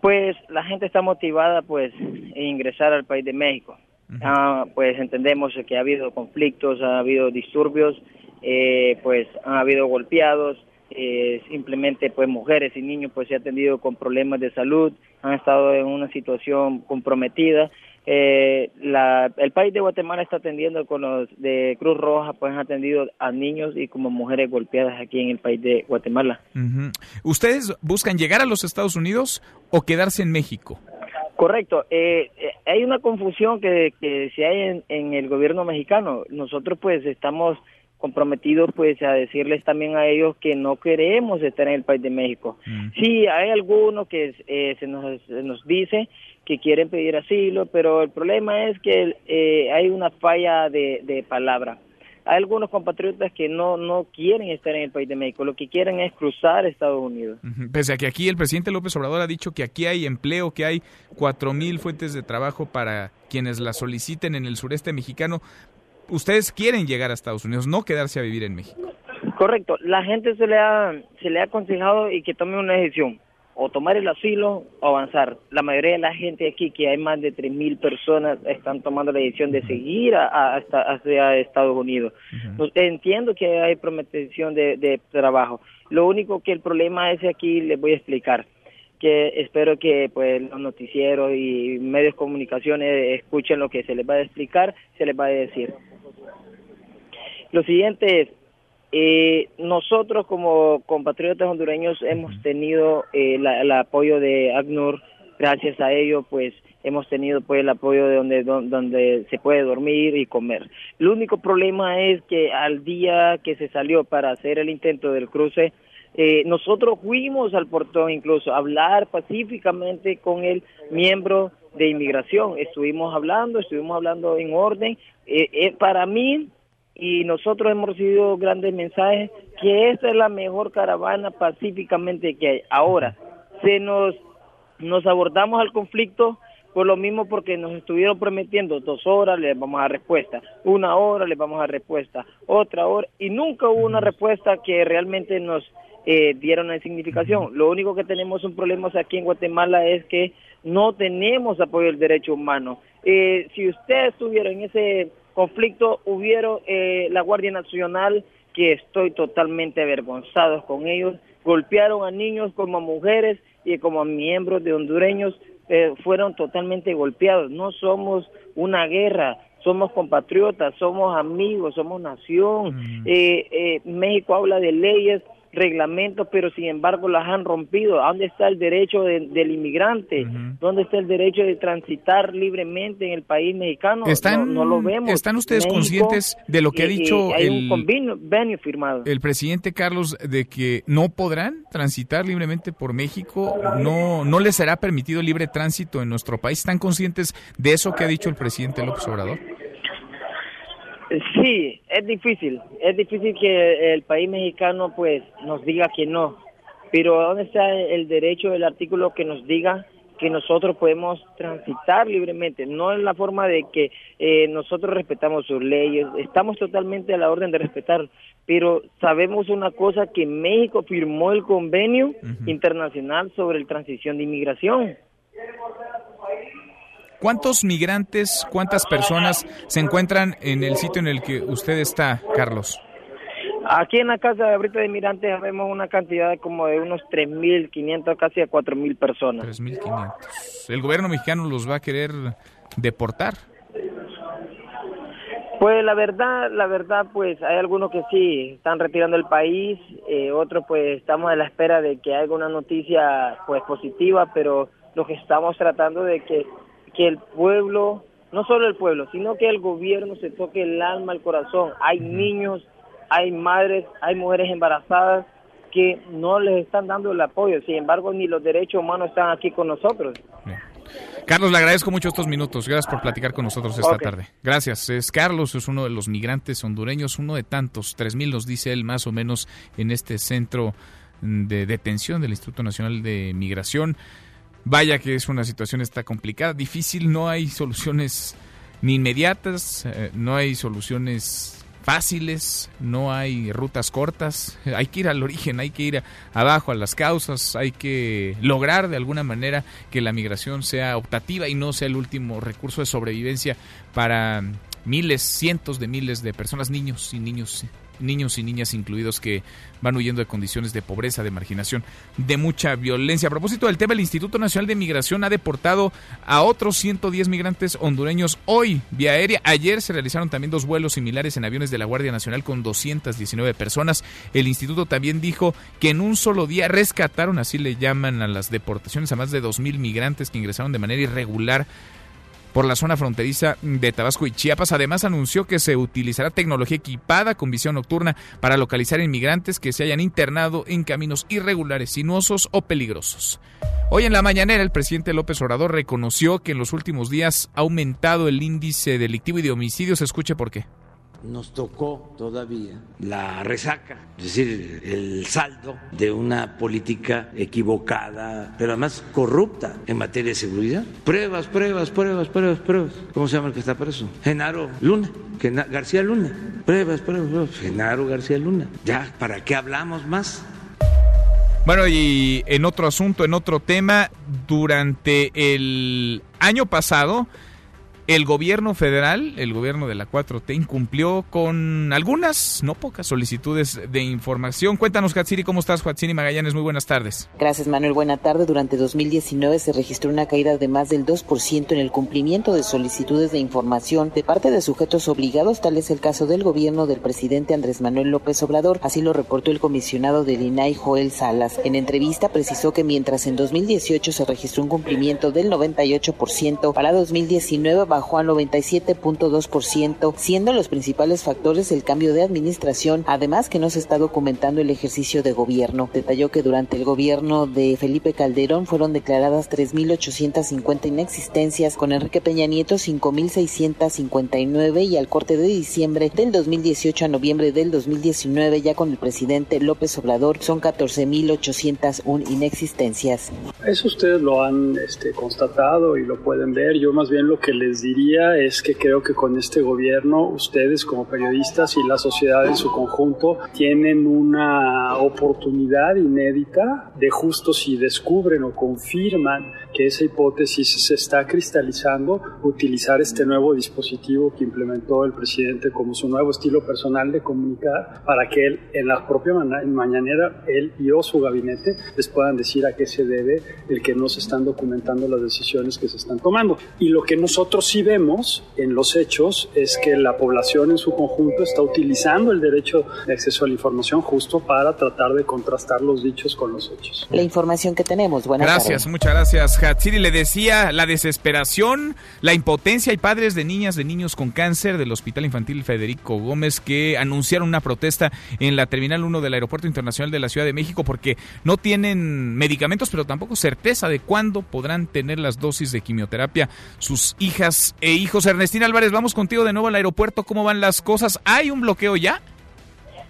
Pues la gente está motivada, pues, a ingresar al país de México. Ah, pues entendemos que ha habido conflictos, ha habido disturbios eh, pues han habido golpeados, eh, simplemente pues mujeres y niños pues se han atendido con problemas de salud, han estado en una situación comprometida. Eh, la, el país de Guatemala está atendiendo con los de Cruz Roja, pues han atendido a niños y como mujeres golpeadas aquí en el país de Guatemala. ¿Ustedes buscan llegar a los Estados Unidos o quedarse en México? Correcto. Eh, eh, hay una confusión que, que se hay en, en, el gobierno mexicano. Nosotros pues estamos comprometidos pues a decirles también a ellos que no queremos estar en el país de México. Mm. Sí, hay algunos que eh, se, nos, se nos dice que quieren pedir asilo, pero el problema es que eh, hay una falla de, de palabra. Hay algunos compatriotas que no, no quieren estar en el país de México, lo que quieren es cruzar Estados Unidos. Pese a que aquí el presidente López Obrador ha dicho que aquí hay empleo, que hay cuatro mil fuentes de trabajo para quienes la soliciten en el sureste mexicano, ustedes quieren llegar a Estados Unidos, no quedarse a vivir en México. Correcto, la gente se le ha, se le ha aconsejado y que tome una decisión, o tomar el asilo o avanzar. La mayoría de la gente aquí, que hay más de 3.000 personas, están tomando la decisión de seguir a, hasta, hacia Estados Unidos. entiendo que hay prometición de, de trabajo. Lo único que el problema es aquí, les voy a explicar que espero que pues los noticieros y medios de comunicación escuchen lo que se les va a explicar, se les va a decir. Lo siguiente es, eh, nosotros como compatriotas hondureños hemos tenido eh, el apoyo de ACNUR, gracias a ello pues hemos tenido pues el apoyo de donde, donde se puede dormir y comer. El único problema es que al día que se salió para hacer el intento del cruce, eh, nosotros fuimos al portón incluso a hablar pacíficamente con el miembro de inmigración. Estuvimos hablando, estuvimos hablando en orden. Eh, eh, para mí, y nosotros hemos recibido grandes mensajes, que esta es la mejor caravana pacíficamente que hay. Ahora, se nos, nos abordamos al conflicto por lo mismo porque nos estuvieron prometiendo dos horas, les vamos a dar respuesta, una hora les vamos a dar respuesta, otra hora, y nunca hubo una respuesta que realmente nos eh, dieron una significación. Lo único que tenemos un problema aquí en Guatemala es que no tenemos apoyo del derecho humano. Eh, si usted estuviera en ese conflicto, hubiera eh, la Guardia Nacional, que estoy totalmente avergonzado con ellos, golpearon a niños como a mujeres y como a miembros de hondureños eh, fueron totalmente golpeados. No somos una guerra, somos compatriotas, somos amigos, somos nación. Eh, eh, México habla de leyes reglamentos, pero sin embargo las han rompido. ¿Dónde está el derecho del inmigrante? ¿Dónde está el derecho de transitar libremente en el país mexicano? ¿Están, no, lo vemos. ¿Están ustedes conscientes de lo que ha dicho el, convenio, firmado. el presidente Carlos de que no podrán transitar libremente por México? ¿No, ¿No les será permitido libre tránsito en nuestro país? ¿Están conscientes de eso que ha dicho el presidente López Obrador? Sí, es difícil. Es difícil que el país mexicano pues nos diga que no. Pero ¿dónde está el derecho del artículo que nos diga que nosotros podemos transitar libremente? No en la forma de que eh, nosotros respetamos sus leyes, estamos totalmente a la orden de respetar, pero sabemos una cosa que México firmó el convenio internacional sobre la transición de inmigración. ¿Cuántos migrantes, cuántas personas se encuentran en el sitio en el que usted está, Carlos? Aquí en la casa de ahorita de migrantes vemos una cantidad de como de unos 3.500, casi a 4.000 personas. 3.500. ¿El gobierno mexicano los va a querer deportar? Pues la verdad, la verdad, pues hay algunos que sí están retirando el país, eh, otros pues estamos a la espera de que haya una noticia pues positiva, pero lo que estamos tratando de que que el pueblo, no solo el pueblo, sino que el gobierno se toque el alma, el corazón. Hay niños, hay madres, hay mujeres embarazadas que no les están dando el apoyo. Sin embargo, ni los derechos humanos están aquí con nosotros. Carlos, le agradezco mucho estos minutos. Gracias por platicar con nosotros esta tarde. Gracias. Es Carlos, es uno de los migrantes hondureños, uno de tantos, tres mil nos dice él más o menos en este centro de detención del Instituto Nacional de Migración. Vaya que es una situación está complicada, difícil, no hay soluciones ni inmediatas, eh, no hay soluciones fáciles, no hay rutas cortas, hay que ir al origen, hay que ir abajo a las causas, hay que lograr de alguna manera que la migración sea optativa y no sea el último recurso de sobrevivencia para miles, cientos de miles de personas, niños y niños niños y niñas incluidos que van huyendo de condiciones de pobreza, de marginación, de mucha violencia. A propósito del tema, el Instituto Nacional de Migración ha deportado a otros 110 migrantes hondureños hoy vía aérea. Ayer se realizaron también dos vuelos similares en aviones de la Guardia Nacional con 219 personas. El instituto también dijo que en un solo día rescataron, así le llaman a las deportaciones, a más de 2.000 migrantes que ingresaron de manera irregular por la zona fronteriza de Tabasco y Chiapas. Además, anunció que se utilizará tecnología equipada con visión nocturna para localizar inmigrantes que se hayan internado en caminos irregulares, sinuosos o peligrosos. Hoy en la mañanera, el presidente López Obrador reconoció que en los últimos días ha aumentado el índice delictivo y de homicidios. Escuche por qué nos tocó todavía la resaca, es decir, el saldo de una política equivocada, pero además corrupta en materia de seguridad. Pruebas, pruebas, pruebas, pruebas, pruebas. ¿Cómo se llama el que está preso? Genaro Luna, García Luna. Pruebas, pruebas, pruebas. Genaro García Luna. Ya, ¿para qué hablamos más? Bueno, y en otro asunto, en otro tema, durante el año pasado, el gobierno federal, el gobierno de la 4T, incumplió con algunas, no pocas solicitudes de información. Cuéntanos, Hatsiri, ¿cómo estás? Hatsiri Magallanes, muy buenas tardes. Gracias, Manuel. Buena tarde. Durante 2019 se registró una caída de más del 2% en el cumplimiento de solicitudes de información de parte de sujetos obligados, tal es el caso del gobierno del presidente Andrés Manuel López Obrador. Así lo reportó el comisionado del INAI, Joel Salas. En entrevista precisó que mientras en 2018 se registró un cumplimiento del 98%, para 2019 bajó al 97.2%, siendo los principales factores el cambio de administración, además que no se está documentando el ejercicio de gobierno. Detalló que durante el gobierno de Felipe Calderón fueron declaradas 3.850 inexistencias, con Enrique Peña Nieto 5.659 y al corte de diciembre del 2018 a noviembre del 2019, ya con el presidente López Obrador, son 14.801 inexistencias. Eso ustedes lo han este, constatado y lo pueden ver. Yo más bien lo que les diría es que creo que con este gobierno ustedes como periodistas y la sociedad en su conjunto tienen una oportunidad inédita de justo si descubren o confirman que esa hipótesis se está cristalizando, utilizar este nuevo dispositivo que implementó el presidente como su nuevo estilo personal de comunicar para que él en la propia mañanera, él y o su gabinete les puedan decir a qué se debe el que no se están documentando las decisiones que se están tomando. Y lo que nosotros sí vemos en los hechos es que la población en su conjunto está utilizando el derecho de acceso a la información justo para tratar de contrastar los dichos con los hechos. La información que tenemos. Buenas gracias, muchas gracias, Hatsiri. Le decía la desesperación, la impotencia. Hay padres de niñas, de niños con cáncer del Hospital Infantil Federico Gómez que anunciaron una protesta en la Terminal 1 del Aeropuerto Internacional de la Ciudad de México porque no tienen medicamentos, pero tampoco certeza de cuándo podrán tener las dosis de quimioterapia sus hijas e hijos. Ernestina Álvarez, vamos contigo de nuevo al aeropuerto. ¿Cómo van las cosas? ¿Hay un bloqueo ya?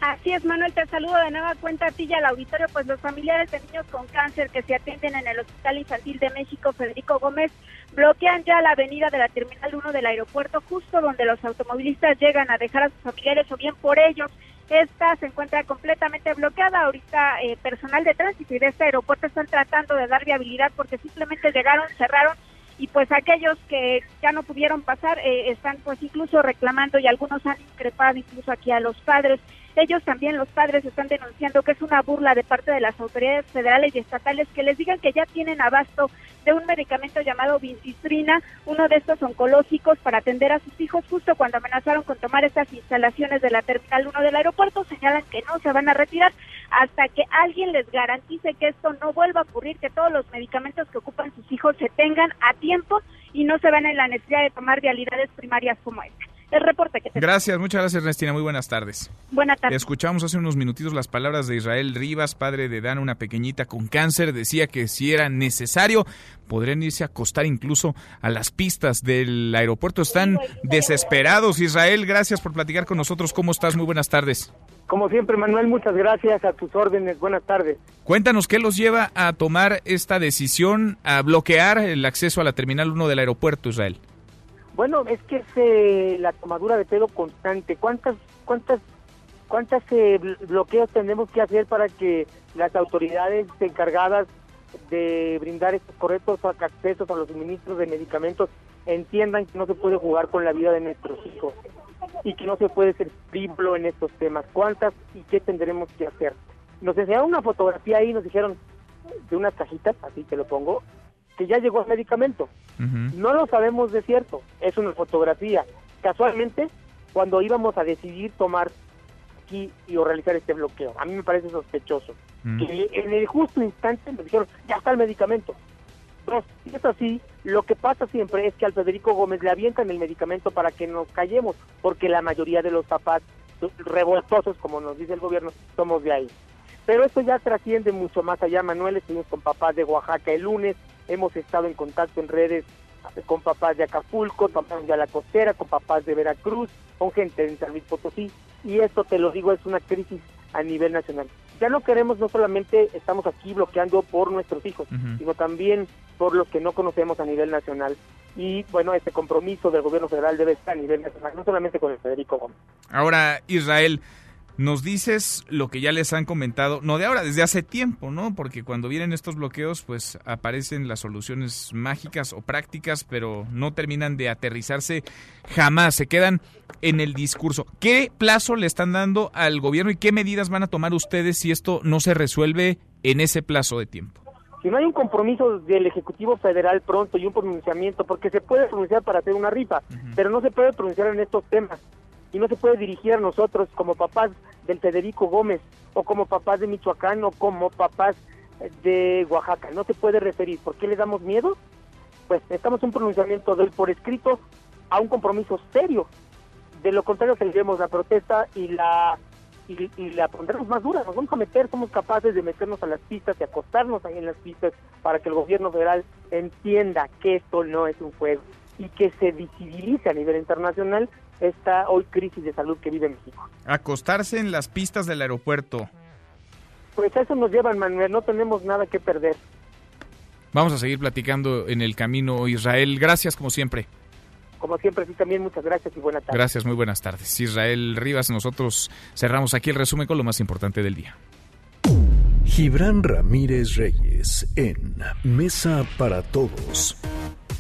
Así es, Manuel, te saludo de nueva cuenta a ti y al auditorio. Pues los familiares de niños con cáncer que se atienden en el Hospital Infantil de México, Federico Gómez, bloquean ya la avenida de la Terminal 1 del aeropuerto, justo donde los automovilistas llegan a dejar a sus familiares o bien por ellos. Esta se encuentra completamente bloqueada. Ahorita eh, personal de tránsito y de este aeropuerto están tratando de dar viabilidad porque simplemente llegaron, cerraron y pues aquellos que ya no pudieron pasar eh, están pues incluso reclamando y algunos han increpado incluso aquí a los padres. Ellos también, los padres, están denunciando que es una burla de parte de las autoridades federales y estatales que les digan que ya tienen abasto de un medicamento llamado vincistrina, uno de estos oncológicos para atender a sus hijos justo cuando amenazaron con tomar estas instalaciones de la Terminal 1 del aeropuerto. Señalan que no se van a retirar hasta que alguien les garantice que esto no vuelva a ocurrir, que todos los medicamentos que ocupan sus hijos se tengan a tiempo y no se van en la necesidad de tomar vialidades primarias como esta el reporte que Gracias, muchas gracias Ernestina, muy buenas tardes. Buenas tardes. Escuchamos hace unos minutitos las palabras de Israel Rivas, padre de Dan, una pequeñita con cáncer, decía que si era necesario podrían irse a acostar incluso a las pistas del aeropuerto. Están desesperados. Israel, gracias por platicar con nosotros. ¿Cómo estás? Muy buenas tardes. Como siempre, Manuel, muchas gracias a tus órdenes. Buenas tardes. Cuéntanos qué los lleva a tomar esta decisión, a bloquear el acceso a la Terminal 1 del aeropuerto, Israel. Bueno, es que es eh, la tomadura de pelo constante. ¿Cuántas, cuántas, cuántas eh, bloqueos tenemos que hacer para que las autoridades encargadas de brindar estos correctos accesos a los suministros de medicamentos entiendan que no se puede jugar con la vida de nuestros hijos? y que no se puede ser frívolo en estos temas. ¿Cuántas y qué tendremos que hacer? Nos enseñaron una fotografía ahí, nos dijeron de unas cajitas, así que lo pongo, que ya llegó el medicamento. No lo sabemos de cierto, es una fotografía. Casualmente, cuando íbamos a decidir tomar aquí y o realizar este bloqueo, a mí me parece sospechoso. Que en el justo instante me dijeron, ya está el medicamento. Dos, si es así, lo que pasa siempre es que al Federico Gómez le avientan el medicamento para que nos callemos, porque la mayoría de los papás revoltosos, como nos dice el gobierno, somos de ahí. Pero esto ya trasciende mucho más allá, Manuel, estuvimos con papás de Oaxaca el lunes, hemos estado en contacto en redes con papás de Acapulco, papás de la costera, con papás de Veracruz, con gente de San Luis Potosí, y esto te lo digo, es una crisis a nivel nacional. Ya no queremos, no solamente estamos aquí bloqueando por nuestros hijos, sino también por los que no conocemos a nivel nacional. Y bueno, este compromiso del gobierno federal debe estar a nivel nacional, no solamente con el Federico Gómez. Ahora, Israel, nos dices lo que ya les han comentado, no de ahora, desde hace tiempo, ¿no? Porque cuando vienen estos bloqueos, pues aparecen las soluciones mágicas o prácticas, pero no terminan de aterrizarse jamás, se quedan en el discurso. ¿Qué plazo le están dando al gobierno y qué medidas van a tomar ustedes si esto no se resuelve en ese plazo de tiempo? Si no hay un compromiso del Ejecutivo Federal pronto y un pronunciamiento, porque se puede pronunciar para hacer una rifa, pero no se puede pronunciar en estos temas y no se puede dirigir a nosotros como papás del Federico Gómez o como papás de Michoacán o como papás de Oaxaca. No se puede referir. ¿Por qué le damos miedo? Pues necesitamos un pronunciamiento del por escrito a un compromiso serio. De lo contrario, tendremos la protesta y la y, la pondremos más dura. Nos vamos a meter, somos capaces de meternos a las pistas y acostarnos ahí en las pistas para que el gobierno federal entienda que esto no es un juego y que se visibilice a nivel internacional esta hoy crisis de salud que vive México. Acostarse en las pistas del aeropuerto. Pues a eso nos llevan, Manuel, no tenemos nada que perder. Vamos a seguir platicando en el camino, Israel. Gracias, como siempre. Como siempre, sí, también muchas gracias y buenas tardes. Gracias, muy buenas tardes. Israel Rivas, nosotros cerramos aquí el resumen con lo más importante del día. Gibran Ramírez Reyes en Mesa para Todos.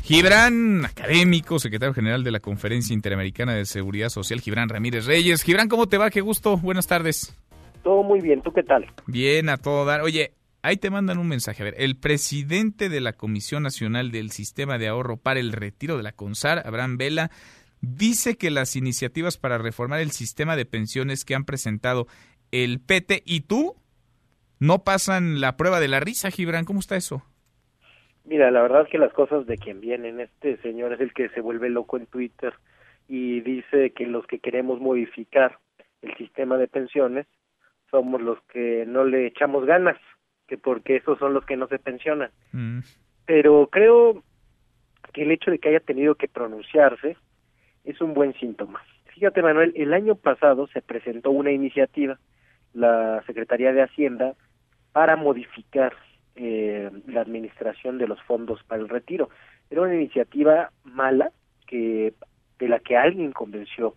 Gibran, académico, secretario general de la Conferencia Interamericana de Seguridad Social, Gibran Ramírez Reyes. Gibran, ¿cómo te va? Qué gusto. Buenas tardes. Todo muy bien. ¿Tú qué tal? Bien, a todo dar. Oye, ahí te mandan un mensaje. A ver, el presidente de la Comisión Nacional del Sistema de Ahorro para el Retiro de la CONSAR, Abraham Vela, dice que las iniciativas para reformar el sistema de pensiones que han presentado el PT y tú no pasan la prueba de la risa, Gibran. ¿Cómo está eso? Mira, la verdad es que las cosas de quien vienen, este señor es el que se vuelve loco en Twitter y dice que los que queremos modificar el sistema de pensiones somos los que no le echamos ganas, que porque esos son los que no se pensionan. Mm. Pero creo que el hecho de que haya tenido que pronunciarse es un buen síntoma. Fíjate, Manuel, el año pasado se presentó una iniciativa, la Secretaría de Hacienda, para modificar eh, la administración de los fondos para el retiro. Era una iniciativa mala que de la que alguien convenció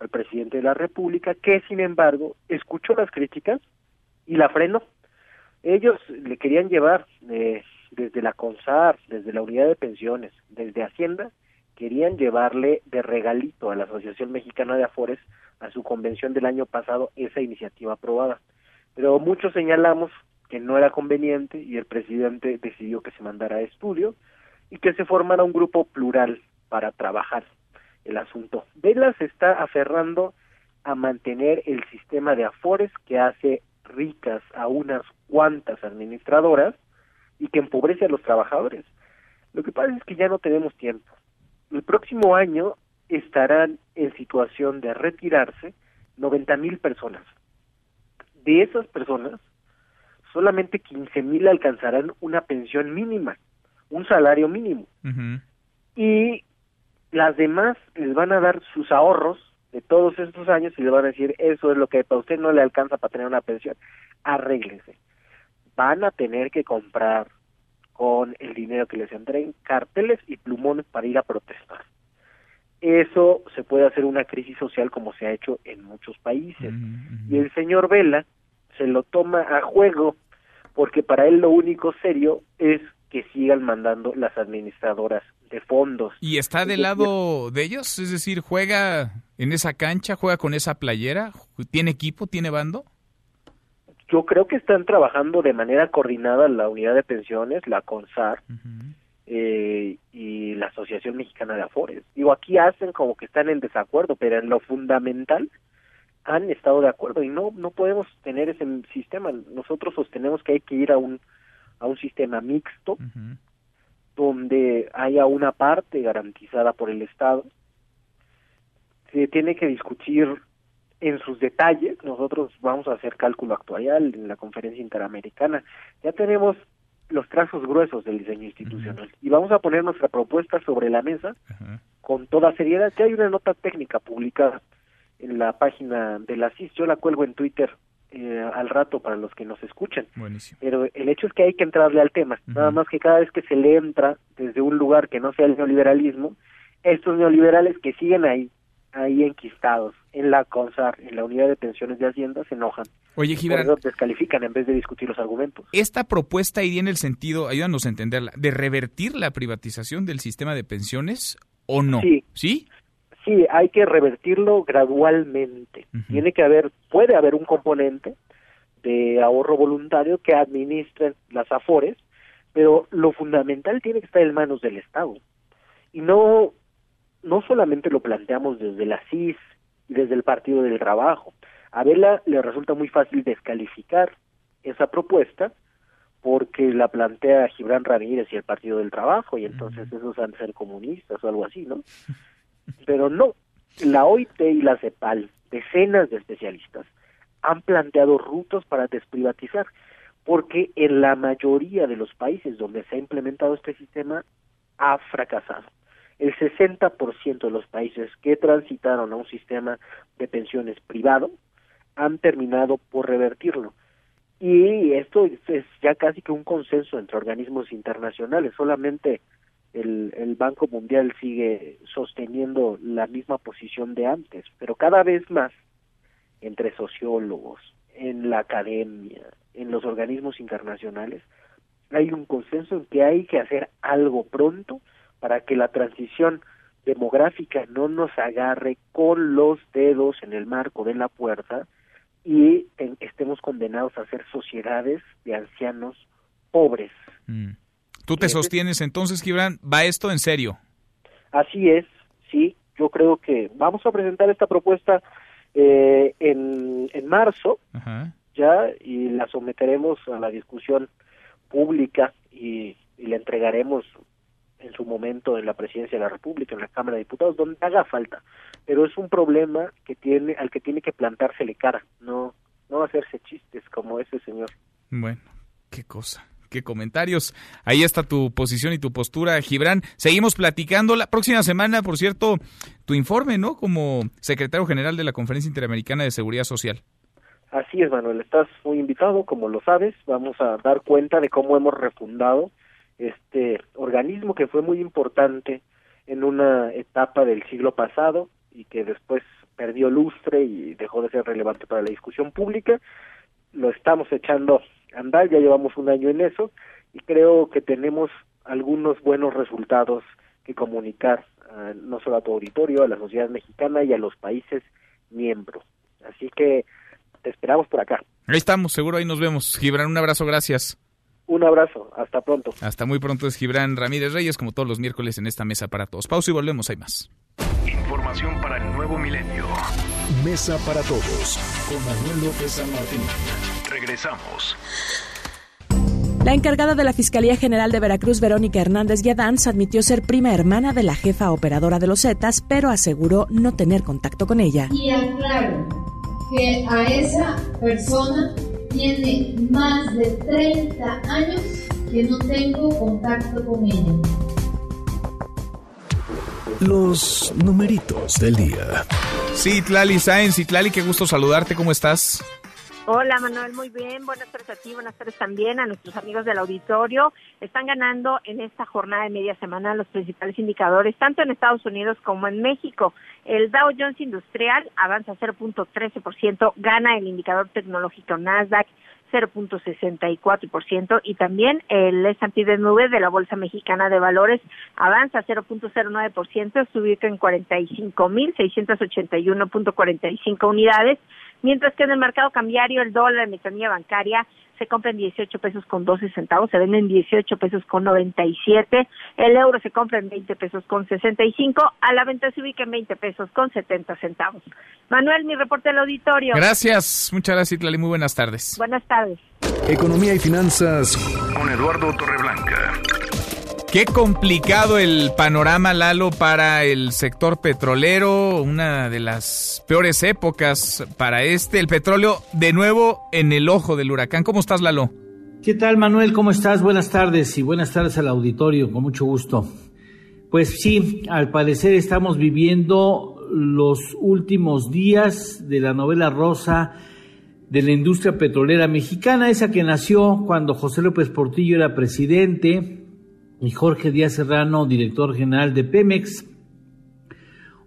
al presidente de la República, que sin embargo escuchó las críticas y la frenó. Ellos le querían llevar eh, desde la CONSAR, desde la unidad de pensiones, desde Hacienda, querían llevarle de regalito a la Asociación Mexicana de Afores a su convención del año pasado esa iniciativa aprobada. Pero muchos señalamos que no era conveniente y el presidente decidió que se mandara a estudio y que se formara un grupo plural para trabajar el asunto. Vela se está aferrando a mantener el sistema de afores que hace ricas a unas cuantas administradoras y que empobrece a los trabajadores. Lo que pasa es que ya no tenemos tiempo. El próximo año estarán en situación de retirarse 90 mil personas. De esas personas, solamente 15 mil alcanzarán una pensión mínima, un salario mínimo. Y las demás les van a dar sus ahorros de todos estos años y le van a decir, eso es lo que para usted no le alcanza para tener una pensión. Arréglese. Van a tener que comprar con el dinero que les entreguen carteles y plumones para ir a protestar. Eso se puede hacer una crisis social como se ha hecho en muchos países. Y el señor Vela se lo toma a juego porque para él lo único serio es que sigan mandando las administradoras de fondos. ¿Y está del lado de ellos? Es decir, ¿juega en esa cancha, juega con esa playera? ¿Tiene equipo, tiene bando? Yo creo que están trabajando de manera coordinada la unidad de pensiones, la CONSAR, eh, y la Asociación Mexicana de Afores. Digo, aquí hacen como que están en desacuerdo, pero en lo fundamental han estado de acuerdo y no no podemos tener ese sistema. Nosotros sostenemos que hay que ir a un a un sistema mixto donde haya una parte garantizada por el Estado. Se tiene que discutir en sus detalles. Nosotros vamos a hacer cálculo actuarial en la conferencia interamericana. Ya tenemos los trazos gruesos del diseño institucional y vamos a poner nuestra propuesta sobre la mesa con toda seriedad. Ya hay una nota técnica publicada en la página de la CIS, yo la cuelgo en Twitter eh, al rato para los que nos escuchan. Pero el hecho es que hay que entrarle al tema, nada más que cada vez que se le entra desde un lugar que no sea el neoliberalismo, estos neoliberales que siguen ahí, ahí enquistados en la CONSAR, en la unidad de pensiones de Hacienda, se enojan. Oye, Gibran. descalifican en vez de discutir los argumentos. Esta propuesta iría en el sentido, ayúdanos a entenderla, de revertir la privatización del sistema de pensiones o no. Sí. ¿Sí? Sí, hay que revertirlo gradualmente. Tiene que haber, puede haber un componente de ahorro voluntario que administren las AFORES, pero lo fundamental tiene que estar en manos del Estado. Y no, no solamente lo planteamos desde la CIS y desde el Partido del Trabajo. A Vela le resulta muy fácil descalificar esa propuesta porque la plantea Gibran Ramírez y el Partido del Trabajo, y entonces esos han de ser comunistas o algo así, ¿no? <laughs> Pero no, la OIT y la CEPAL, decenas de especialistas, han planteado rutas para desprivatizar, porque en la mayoría de los países donde se ha implementado este sistema ha fracasado. El 60% de los países que transitaron a un sistema de pensiones privado han terminado por revertirlo. Y esto es ya casi que un consenso entre organismos internacionales. Solamente el, el Banco Mundial sigue sosteniendo la misma posición de antes, pero cada vez más entre sociólogos, en la academia, en los organismos internacionales, hay un consenso en que hay que hacer algo pronto para que la transición demográfica no nos agarre con los dedos en el marco de la puerta y estemos condenados a ser sociedades de ancianos pobres. Mm. ¿Tú te sostienes entonces, Gibran? ¿Va esto en serio? Así es, sí. Yo creo que vamos a presentar esta propuesta eh, en, en marzo, ya, y la someteremos a la discusión pública y, y la entregaremos en su momento en la presidencia de la República, en la Cámara de Diputados, donde haga falta. Pero es un problema que tiene, al que tiene que plantársele cara, no, no hacerse chistes como ese señor. Bueno, qué cosa qué comentarios. Ahí está tu posición y tu postura, Gibran. Seguimos platicando la próxima semana, por cierto, tu informe, ¿no? Como secretario general de la Conferencia Interamericana de Seguridad Social. Así es, Manuel, estás muy invitado, como lo sabes. Vamos a dar cuenta de cómo hemos refundado este organismo que fue muy importante en una etapa del siglo pasado y que después perdió lustre y dejó de ser relevante para la discusión pública. Lo estamos echando andar, ya llevamos un año en eso y creo que tenemos algunos buenos resultados que comunicar no solo a tu auditorio, a la sociedad mexicana y a los países miembros. Así que te esperamos por acá. Ahí estamos, seguro ahí nos vemos. Gibran, un abrazo, gracias. Un abrazo, hasta pronto. Hasta muy pronto es Gibran Ramírez Reyes, como todos los miércoles en esta mesa para todos. Pausa y volvemos, hay más. Información para el nuevo milenio. Mesa para todos, con Manuel López San Martín. Regresamos. La encargada de la Fiscalía General de Veracruz, Verónica Hernández Yadanz, admitió ser prima hermana de la jefa operadora de los Zetas, pero aseguró no tener contacto con ella. Y aclaro que a esa persona tiene más de 30 años que no tengo contacto con ella. Los numeritos del día. Sí, Tlali Sáenz, Tlali, qué gusto saludarte, ¿cómo estás? Hola Manuel, muy bien. Buenas tardes a ti, buenas tardes también a nuestros amigos del auditorio. Están ganando en esta jornada de media semana los principales indicadores, tanto en Estados Unidos como en México. El Dow Jones Industrial avanza 0.13%, gana el indicador tecnológico Nasdaq 0.64% y también el S&P de nube de la Bolsa Mexicana de Valores avanza 0.09%, se ubica en 45.681.45 unidades, mientras que en el mercado cambiario el dólar en metanía bancaria se compra en 18 pesos con 12 centavos, se vende en 18 pesos con 97, el euro se compra en 20 pesos con 65, a la venta se ubica en 20 pesos con 70 centavos. Manuel, mi reporte del auditorio. Gracias, muchas gracias, Itlali, muy buenas tardes. Buenas tardes. Economía y finanzas con Eduardo Torreblanca. Qué complicado el panorama, Lalo, para el sector petrolero, una de las peores épocas para este. El petróleo de nuevo en el ojo del huracán. ¿Cómo estás, Lalo? ¿Qué tal, Manuel? ¿Cómo estás? Buenas tardes y buenas tardes al auditorio, con mucho gusto. Pues sí, al parecer estamos viviendo los últimos días de la novela rosa de la industria petrolera mexicana, esa que nació cuando José López Portillo era presidente, y Jorge Díaz Serrano, director general de Pemex.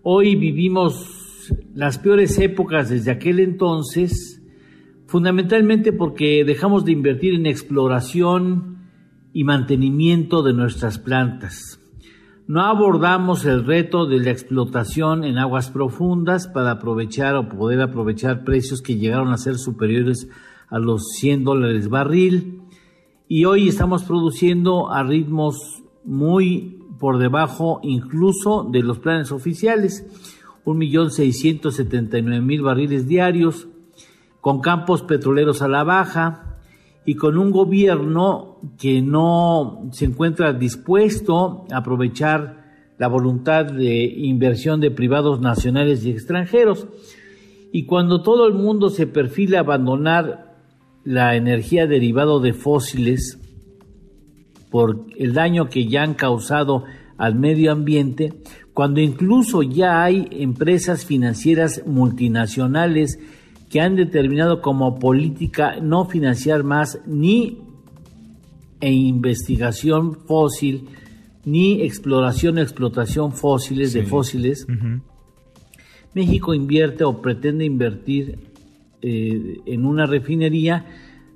Hoy vivimos las peores épocas desde aquel entonces, fundamentalmente porque dejamos de invertir en exploración y mantenimiento de nuestras plantas. No abordamos el reto de la explotación en aguas profundas para aprovechar o poder aprovechar precios que llegaron a ser superiores a los 100 dólares barril y hoy estamos produciendo a ritmos muy por debajo incluso de los planes oficiales, 1.679.000 barriles diarios, con campos petroleros a la baja y con un gobierno que no se encuentra dispuesto a aprovechar la voluntad de inversión de privados nacionales y extranjeros. Y cuando todo el mundo se perfila a abandonar la energía derivada de fósiles por el daño que ya han causado al medio ambiente, cuando incluso ya hay empresas financieras multinacionales que han determinado como política no financiar más ni e investigación fósil, ni exploración o explotación fósiles de fósiles, México invierte o pretende invertir eh, en una refinería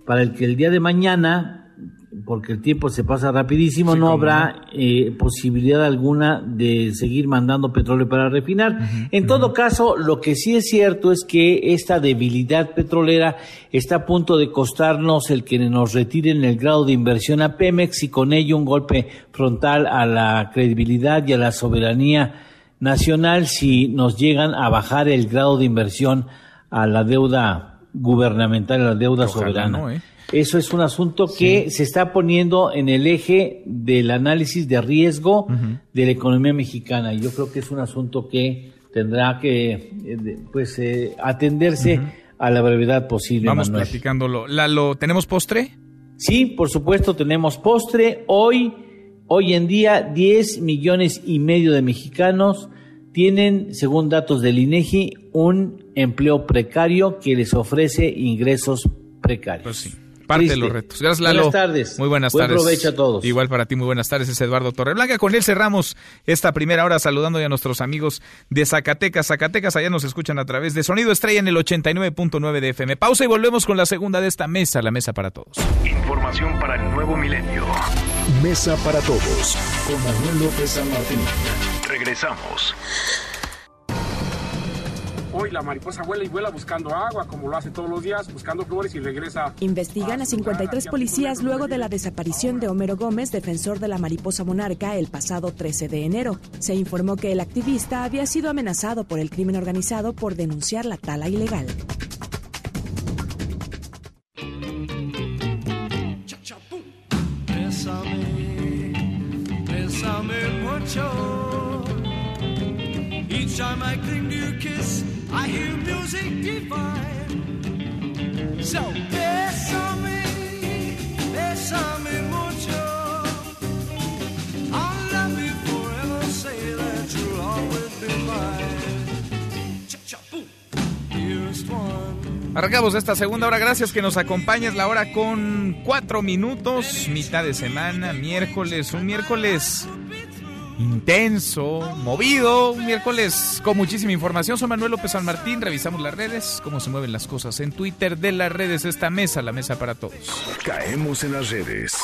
para el que el día de mañana, porque el tiempo se pasa rapidísimo, no habrá eh, posibilidad alguna de seguir mandando petróleo para refinar. en todo caso, lo que sí es cierto es que esta debilidad petrolera está a punto de costarnos el que nos retiren el grado de inversión a Pemex y con ello un golpe frontal a la credibilidad y a la soberanía nacional si nos llegan a bajar el grado de inversión a la deuda gubernamental, la deuda soberana. ¿eh? Eso es un asunto que se está poniendo en el eje del análisis de riesgo de la economía mexicana. Y yo creo que es un asunto que tendrá que eh, pues eh, atenderse a la brevedad posible. Vamos platicándolo. ¿Lo ¿Tenemos postre? Sí, por supuesto tenemos postre. Hoy, hoy en día, 10 millones y medio de mexicanos tienen, según datos del INEGI, un empleo precario que les ofrece ingresos precarios. Pues sí. Parte de los retos. Gracias, Lalo. Buenas tardes. Muy buenas Buen tardes. provecho a todos. Igual para ti, muy buenas tardes. Es Eduardo Torreblanca. Con él cerramos esta primera hora saludando a nuestros amigos de Zacatecas. Zacatecas, allá nos escuchan a través de Sonido Estrella en el 89.9 de FM. Pausa y volvemos con la segunda de esta mesa, la mesa para todos. Información para el nuevo milenio. Mesa para todos con Manuel López San Martín. Regresamos. Hoy la mariposa vuela y vuela buscando agua, como lo hace todos los días, buscando flores y regresa. Investigan a 53 policías luego de la desaparición de Homero Gómez, defensor de la mariposa monarca, el pasado 13 de enero. Se informó que el activista había sido amenazado por el crimen organizado por denunciar la tala ilegal. I hear music divine. So, love forever, say that. Arrancamos esta segunda hora. Gracias que nos acompañes. La hora con cuatro minutos. Mitad de semana, miércoles. Un miércoles intenso, movido, un miércoles con muchísima información. Soy Manuel López San Martín, revisamos las redes, cómo se mueven las cosas en Twitter de las redes, esta mesa, la mesa para todos. Caemos en las redes.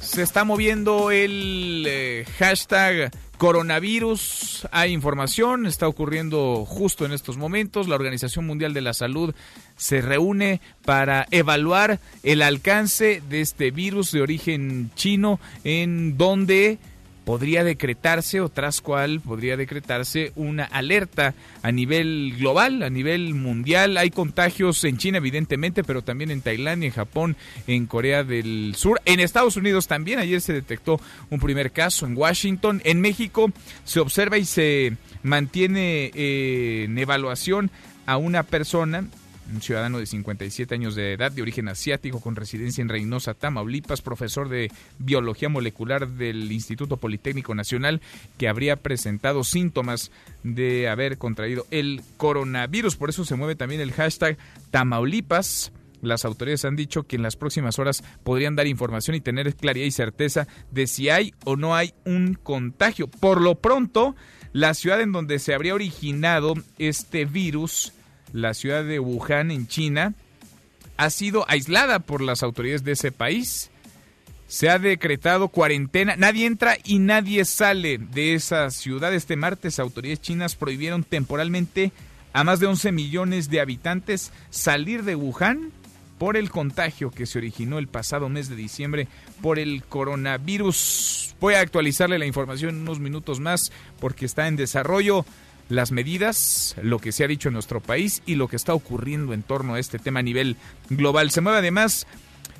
Se está moviendo el eh, hashtag coronavirus. Hay información, está ocurriendo justo en estos momentos. La Organización Mundial de la Salud se reúne para evaluar el alcance de este virus de origen chino en donde podría decretarse o tras cual podría decretarse una alerta a nivel global, a nivel mundial. Hay contagios en China evidentemente, pero también en Tailandia, en Japón, en Corea del Sur, en Estados Unidos también. Ayer se detectó un primer caso en Washington. En México se observa y se mantiene eh, en evaluación a una persona un ciudadano de 57 años de edad, de origen asiático, con residencia en Reynosa, Tamaulipas, profesor de biología molecular del Instituto Politécnico Nacional, que habría presentado síntomas de haber contraído el coronavirus. Por eso se mueve también el hashtag Tamaulipas. Las autoridades han dicho que en las próximas horas podrían dar información y tener claridad y certeza de si hay o no hay un contagio. Por lo pronto, la ciudad en donde se habría originado este virus la ciudad de Wuhan en China ha sido aislada por las autoridades de ese país. Se ha decretado cuarentena, nadie entra y nadie sale de esa ciudad. Este martes autoridades chinas prohibieron temporalmente a más de 11 millones de habitantes salir de Wuhan por el contagio que se originó el pasado mes de diciembre por el coronavirus. Voy a actualizarle la información en unos minutos más porque está en desarrollo las medidas, lo que se ha dicho en nuestro país y lo que está ocurriendo en torno a este tema a nivel global. Se mueve además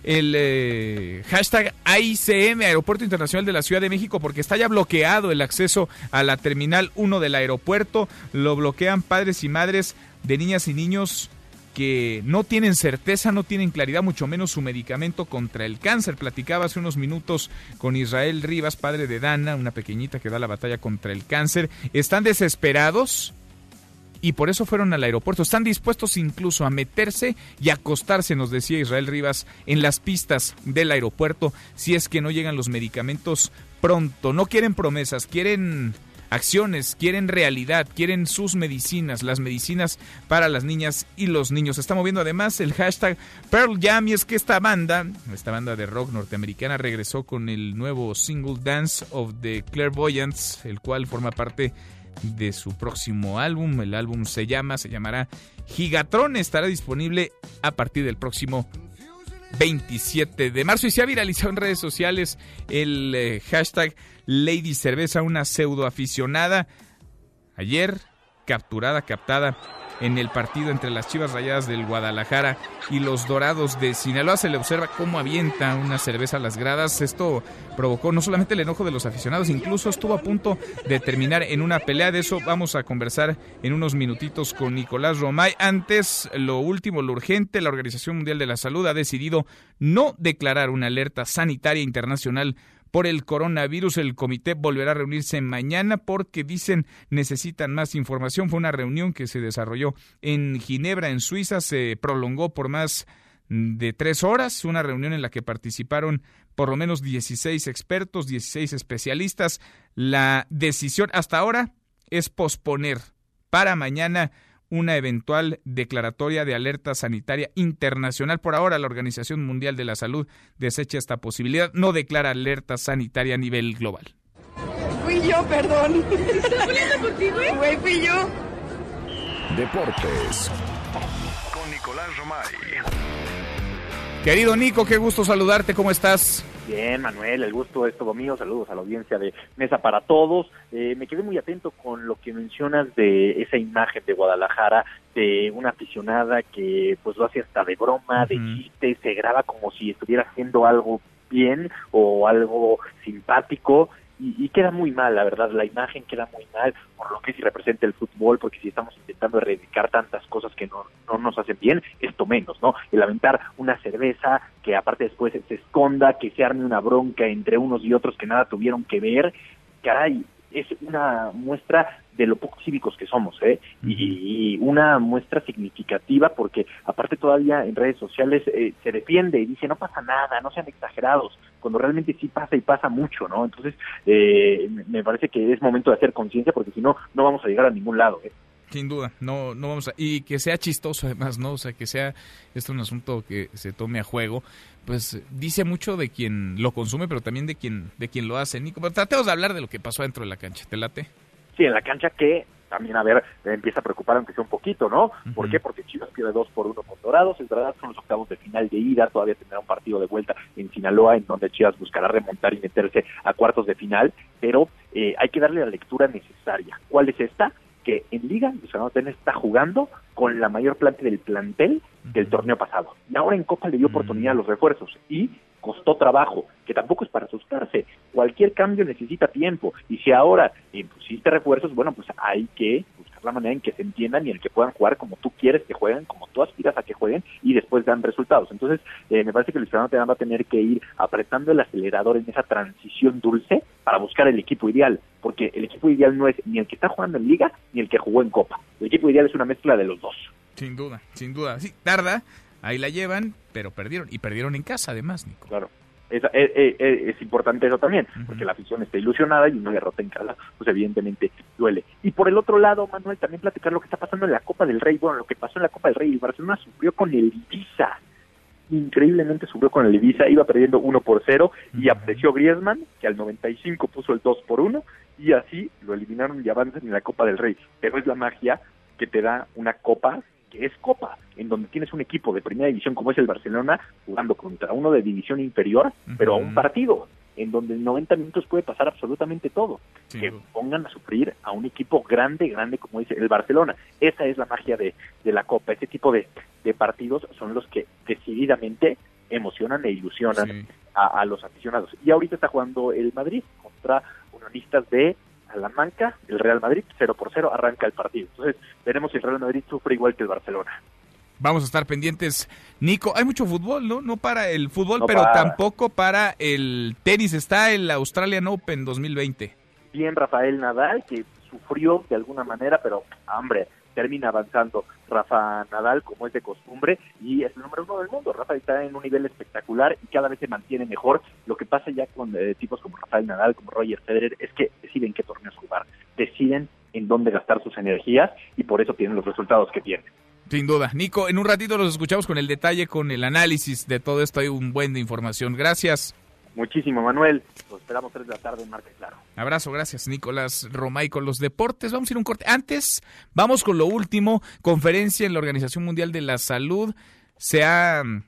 el eh, hashtag AICM, Aeropuerto Internacional de la Ciudad de México, porque está ya bloqueado el acceso a la Terminal 1 del aeropuerto. Lo bloquean padres y madres de niñas y niños que no tienen certeza, no tienen claridad, mucho menos su medicamento contra el cáncer. Platicaba hace unos minutos con Israel Rivas, padre de Dana, una pequeñita que da la batalla contra el cáncer. Están desesperados y por eso fueron al aeropuerto. Están dispuestos incluso a meterse y acostarse, nos decía Israel Rivas, en las pistas del aeropuerto si es que no llegan los medicamentos pronto. No quieren promesas, quieren acciones, quieren realidad, quieren sus medicinas, las medicinas para las niñas y los niños. Se está moviendo además el hashtag Pearl Jam y es que esta banda, esta banda de rock norteamericana regresó con el nuevo single Dance of the Clairvoyants, el cual forma parte de su próximo álbum. El álbum se llama, se llamará Gigatron, estará disponible a partir del próximo 27 de marzo y se ha viralizado en redes sociales el eh, hashtag Lady Cerveza, una pseudo aficionada. Ayer capturada, captada en el partido entre las Chivas Rayadas del Guadalajara y los Dorados de Sinaloa. Se le observa cómo avienta una cerveza a las gradas. Esto provocó no solamente el enojo de los aficionados, incluso estuvo a punto de terminar en una pelea. De eso vamos a conversar en unos minutitos con Nicolás Romay. Antes, lo último, lo urgente, la Organización Mundial de la Salud ha decidido no declarar una alerta sanitaria internacional por el coronavirus. El comité volverá a reunirse mañana porque dicen necesitan más información. Fue una reunión que se desarrolló en Ginebra, en Suiza. Se prolongó por más de tres horas, una reunión en la que participaron por lo menos 16 expertos, 16 especialistas. La decisión hasta ahora es posponer para mañana una eventual declaratoria de alerta sanitaria internacional. Por ahora, la Organización Mundial de la Salud desecha esta posibilidad, no declara alerta sanitaria a nivel global. Fui yo, perdón. ¿Estás poniendo por ti, güey? Güey, fui yo. Deportes. Con Nicolás Romay. Querido Nico, qué gusto saludarte, ¿cómo estás? Bien, Manuel, el gusto es todo mío. Saludos a la audiencia de Mesa para Todos. Eh, me quedé muy atento con lo que mencionas de esa imagen de Guadalajara, de una aficionada que pues lo hace hasta de broma, de chiste, se graba como si estuviera haciendo algo bien o algo simpático y, queda muy mal, la verdad, la imagen queda muy mal por lo que sí representa el fútbol, porque si estamos intentando erradicar tantas cosas que no, no nos hacen bien, esto menos, ¿no? El aventar una cerveza que aparte después se esconda, que se arme una bronca entre unos y otros que nada tuvieron que ver, caray, es una muestra de lo poco cívicos que somos, ¿eh? Y, y una muestra significativa porque aparte todavía en redes sociales eh, se defiende y dice no pasa nada, no sean exagerados, cuando realmente sí pasa y pasa mucho, ¿no? Entonces eh, me- parece que es momento de hacer conciencia porque si no, no vamos a llegar a ningún lado, ¿eh? Sin duda, no, no vamos a... Y que sea chistoso además, ¿no? O sea, que sea esto un asunto que se tome a juego, pues dice mucho de quien lo consume, pero también de quien, de quien lo hace. Nico, pero tratemos de hablar de lo que pasó dentro de la cancha. ¿Te late? Sí, en la cancha que también, a ver, empieza a preocupar aunque sea un poquito, ¿no? ¿Por qué? Porque Chivas pierde dos por uno con Dorados, es verdad, son los octavos de final de ida, todavía tendrá un partido de vuelta en Sinaloa, en donde Chivas buscará remontar y meterse a cuartos de final, pero eh, hay que darle la lectura necesaria. ¿Cuál es esta? Que en Liga, Luis Fernando Tena está jugando con la mayor plante del plantel del torneo pasado. Y ahora en Copa le dio oportunidad a los refuerzos y costó trabajo, que tampoco es para asustarse. Cualquier cambio necesita tiempo. Y si ahora impusiste refuerzos, bueno, pues hay que la manera en que se entiendan y en que puedan jugar como tú quieres que jueguen, como tú aspiras a que jueguen y después dan resultados. Entonces, eh, me parece que Luis Fernando Tena va a tener que ir apretando el acelerador en esa transición dulce para buscar el equipo ideal, porque el equipo ideal no es ni el que está jugando en liga ni el que jugó en copa. El equipo ideal es una mezcla de los dos. Sin duda, sin duda. Sí, tarda, ahí la llevan, pero perdieron. Y perdieron en casa además, Nico. Claro. Es, es, es- es importante eso también, porque la afición está ilusionada y una derrota en casa, pues evidentemente duele. Y por el otro lado, Manuel, también platicar lo que está pasando en la Copa del Rey. Bueno, lo que pasó en la Copa del Rey, el Barcelona sufrió con el Ibiza. Increíblemente sufrió con el Ibiza, iba perdiendo 1 por 0 y apareció Griezmann, que al 95 puso el 2 por 1 y así lo eliminaron y avanzan en la Copa del Rey. Pero es la magia que te da una Copa que es Copa, en donde tienes un equipo de primera división como es el Barcelona jugando contra uno de división inferior, pero a un partido en donde en 90 minutos puede pasar absolutamente todo. que pongan a sufrir a un equipo grande, grande como dice el Barcelona. Esa es la magia de, de la Copa. Ese tipo de, de partidos son los que decididamente emocionan e ilusionan a, a los aficionados. Y ahorita está jugando el Madrid contra unionistas de Salamanca, el Real Madrid, 0 por 0, arranca el partido. Entonces, veremos si el Real Madrid sufre igual que el Barcelona. Vamos a estar pendientes. Nico, hay mucho fútbol, ¿no? No para el fútbol, No pero para. tampoco para el tenis. Está el Australian Open 2020. Bien Rafael Nadal, que sufrió de alguna manera, pero, hombre, termina avanzando Rafa Nadal, como es de costumbre, y es el número uno del mundo. Rafa está en un nivel espectacular y cada vez se mantiene mejor. Lo que pasa ya con eh, tipos como Rafael Nadal, como Roger Federer, es que deciden qué torneos jugar, deciden en dónde gastar sus energías y por eso tienen los resultados que tienen. Sin duda. Nico, en un ratito los escuchamos con el detalle, con el análisis de todo esto. Hay un buen de información. Gracias. Muchísimo, Manuel. Los esperamos tres de la tarde en Marca Claro. Abrazo, gracias Nicolás Romay con los deportes. Vamos a ir un corte. Antes, vamos con lo último. Conferencia en la Organización Mundial de la Salud. Se ha mm,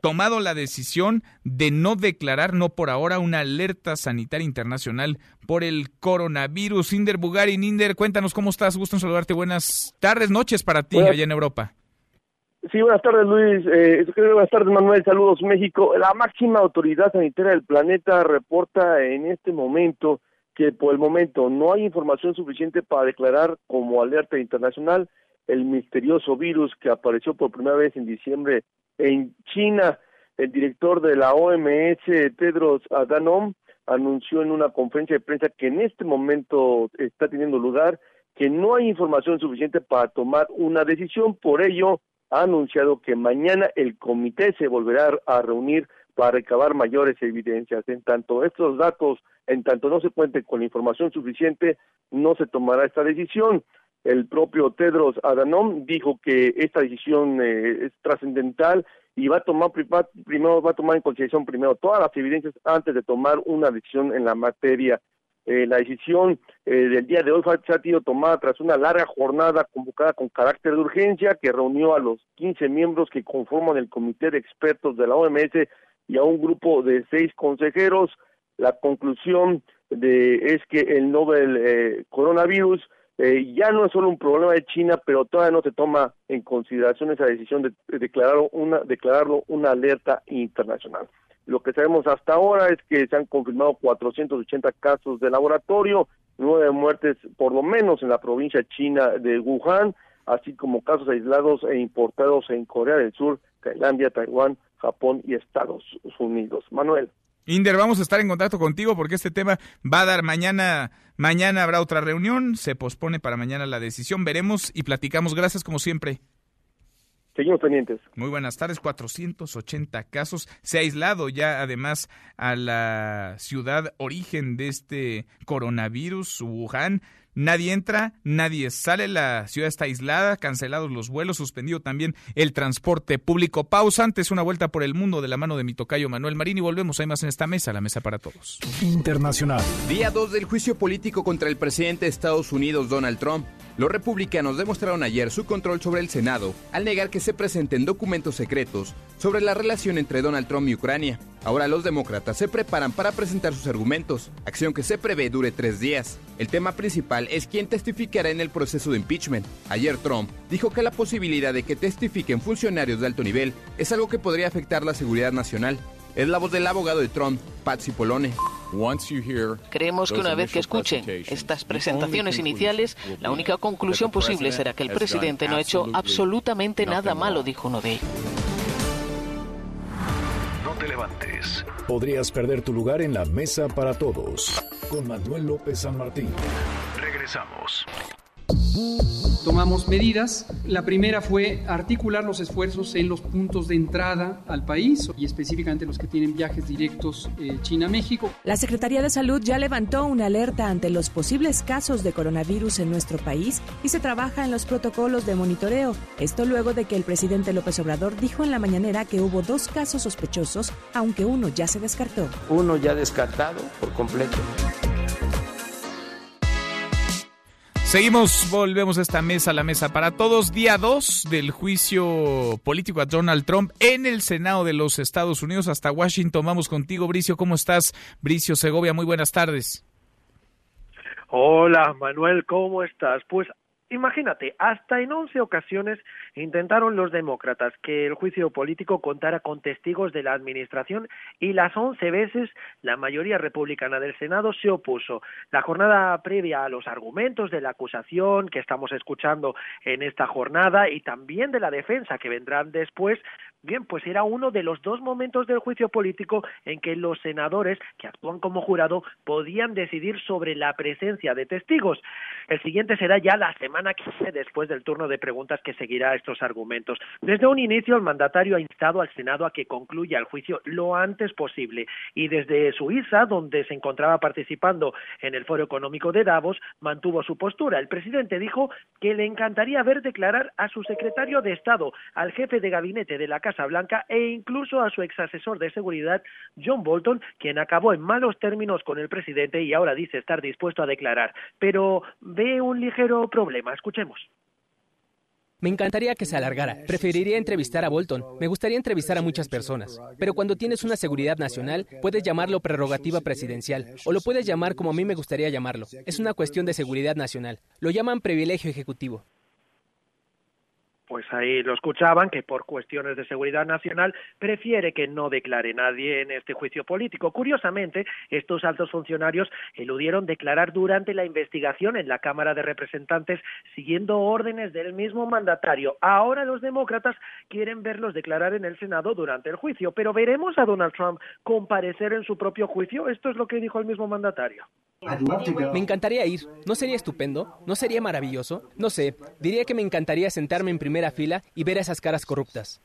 tomado la decisión de no declarar, no por ahora, una alerta sanitaria internacional por el coronavirus. Inder Bugari, Inder, cuéntanos cómo estás. Gusto en saludarte. Buenas tardes, noches para ti Buenas- allá en Europa. Sí, buenas tardes Luis, eh, buenas tardes Manuel, saludos México. La máxima autoridad sanitaria del planeta reporta en este momento que por el momento no hay información suficiente para declarar como alerta internacional el misterioso virus que apareció por primera vez en diciembre en China. El director de la OMS, Tedros Adhanom, anunció en una conferencia de prensa que en este momento está teniendo lugar que no hay información suficiente para tomar una decisión, por ello ha anunciado que mañana el comité se volverá a reunir para recabar mayores evidencias. En tanto estos datos, en tanto no se cuente con la información suficiente, no se tomará esta decisión. El propio Tedros Adhanom dijo que esta decisión eh, es trascendental y va a tomar va- primero va a tomar en consideración primero todas las evidencias antes de tomar una decisión en la materia. Eh, la decisión eh, del día de hoy fue, ha sido tomada tras una larga jornada convocada con carácter de urgencia que reunió a los 15 miembros que conforman el comité de expertos de la OMS y a un grupo de seis consejeros. La conclusión de, es que el novel eh, coronavirus eh, ya no es solo un problema de China, pero todavía no se toma en consideración esa decisión de, de declararlo, una, declararlo una alerta internacional. Lo que sabemos hasta ahora es que se han confirmado 480 casos de laboratorio, nueve muertes por lo menos en la provincia china de Wuhan, así como casos aislados e importados en Corea del Sur, Tailandia, Taiwán, Japón y Estados Unidos. Manuel. Inder, vamos a estar en contacto contigo porque este tema va a dar mañana, mañana habrá otra reunión, se pospone para mañana la decisión, veremos y platicamos. Gracias como siempre. Seguimos pendientes. Muy buenas tardes, 480 casos. Se ha aislado ya además a la ciudad origen de este coronavirus, Wuhan. Nadie entra, nadie sale, la ciudad está aislada, cancelados los vuelos, suspendido también el transporte público. Pausa antes, una vuelta por el mundo de la mano de mi tocayo Manuel Marín y volvemos, hay más en esta mesa, la mesa para todos. Internacional. Día 2 del juicio político contra el presidente de Estados Unidos, Donald Trump. Los republicanos demostraron ayer su control sobre el Senado al negar que se presenten documentos secretos sobre la relación entre Donald Trump y Ucrania. Ahora los demócratas se preparan para presentar sus argumentos, acción que se prevé dure tres días. El tema principal es quién testificará en el proceso de impeachment. Ayer Trump dijo que la posibilidad de que testifiquen funcionarios de alto nivel es algo que podría afectar la seguridad nacional. Es la voz del abogado de Trump, Patsy Polone. Creemos que una vez que escuchen estas presentaciones iniciales, la única conclusión posible será que el presidente no ha hecho absolutamente nada malo, dijo uno de ellos. No te levantes. Podrías perder tu lugar en la mesa para todos. Con Manuel López San Martín. Regresamos. Tomamos medidas. La primera fue articular los esfuerzos en los puntos de entrada al país y específicamente los que tienen viajes directos eh, China-México. La Secretaría de Salud ya levantó una alerta ante los posibles casos de coronavirus en nuestro país y se trabaja en los protocolos de monitoreo. Esto luego de que el presidente López Obrador dijo en la mañanera que hubo dos casos sospechosos, aunque uno ya se descartó. Uno ya descartado por completo. Seguimos, volvemos a esta mesa, la mesa para todos. Día 2 del juicio político a Donald Trump en el Senado de los Estados Unidos. Hasta Washington, vamos contigo, Bricio. ¿Cómo estás? Bricio Segovia, muy buenas tardes. Hola, Manuel, ¿cómo estás? Pues Imagínate, hasta en 11 ocasiones intentaron los demócratas que el juicio político contara con testigos de la administración y las 11 veces la mayoría republicana del Senado se opuso. La jornada previa a los argumentos de la acusación que estamos escuchando en esta jornada y también de la defensa que vendrán después Bien, pues era uno de los dos momentos del juicio político en que los senadores, que actúan como jurado, podían decidir sobre la presencia de testigos. El siguiente será ya la semana que viene después del turno de preguntas que seguirá estos argumentos. Desde un inicio, el mandatario ha instado al Senado a que concluya el juicio lo antes posible y desde Suiza, donde se encontraba participando en el Foro Económico de Davos, mantuvo su postura. El presidente dijo que le encantaría ver declarar a su secretario de Estado, al jefe de gabinete de la Casa Blanca e incluso a su ex asesor de seguridad, John Bolton, quien acabó en malos términos con el presidente y ahora dice estar dispuesto a declarar. Pero ve un ligero problema. Escuchemos. Me encantaría que se alargara. Preferiría entrevistar a Bolton. Me gustaría entrevistar a muchas personas. Pero cuando tienes una seguridad nacional, puedes llamarlo prerrogativa presidencial o lo puedes llamar como a mí me gustaría llamarlo. Es una cuestión de seguridad nacional. Lo llaman privilegio ejecutivo pues ahí lo escuchaban, que por cuestiones de seguridad nacional prefiere que no declare nadie en este juicio político. Curiosamente, estos altos funcionarios eludieron declarar durante la investigación en la Cámara de Representantes siguiendo órdenes del mismo mandatario. Ahora los demócratas quieren verlos declarar en el Senado durante el juicio, pero veremos a Donald Trump comparecer en su propio juicio. Esto es lo que dijo el mismo mandatario. Me encantaría ir. ¿No sería estupendo? ¿No sería maravilloso? No sé. Diría que me encantaría sentarme en primera fila y ver a esas caras corruptas.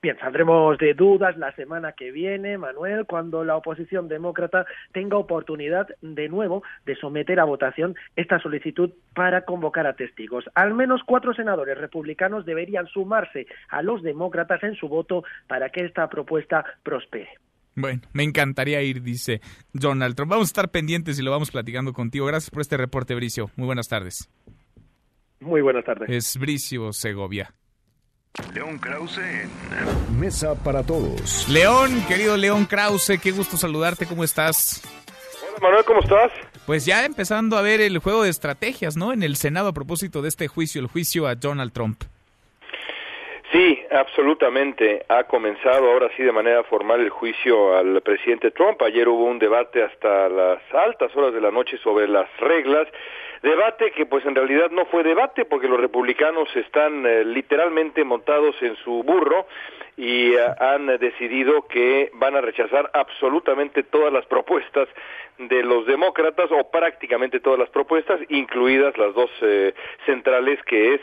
Bien, saldremos de dudas la semana que viene, Manuel, cuando la oposición demócrata tenga oportunidad de nuevo de someter a votación esta solicitud para convocar a testigos. Al menos cuatro senadores republicanos deberían sumarse a los demócratas en su voto para que esta propuesta prospere. Bueno, me encantaría ir, dice Donald Trump. Vamos a estar pendientes y lo vamos platicando contigo. Gracias por este reporte, Bricio. Muy buenas tardes. Muy buenas tardes. Es Bricio Segovia. León Krause en Mesa para Todos. León, querido León Krause, qué gusto saludarte. ¿Cómo estás? Hola Manuel, ¿cómo estás? Pues ya empezando a ver el juego de estrategias, ¿no? En el Senado a propósito de este juicio, el juicio a Donald Trump. Sí, absolutamente. Ha comenzado ahora sí de manera formal el juicio al presidente Trump. Ayer hubo un debate hasta las altas horas de la noche sobre las reglas. Debate que pues en realidad no fue debate porque los republicanos están eh, literalmente montados en su burro y eh, han decidido que van a rechazar absolutamente todas las propuestas de los demócratas o prácticamente todas las propuestas, incluidas las dos eh, centrales que es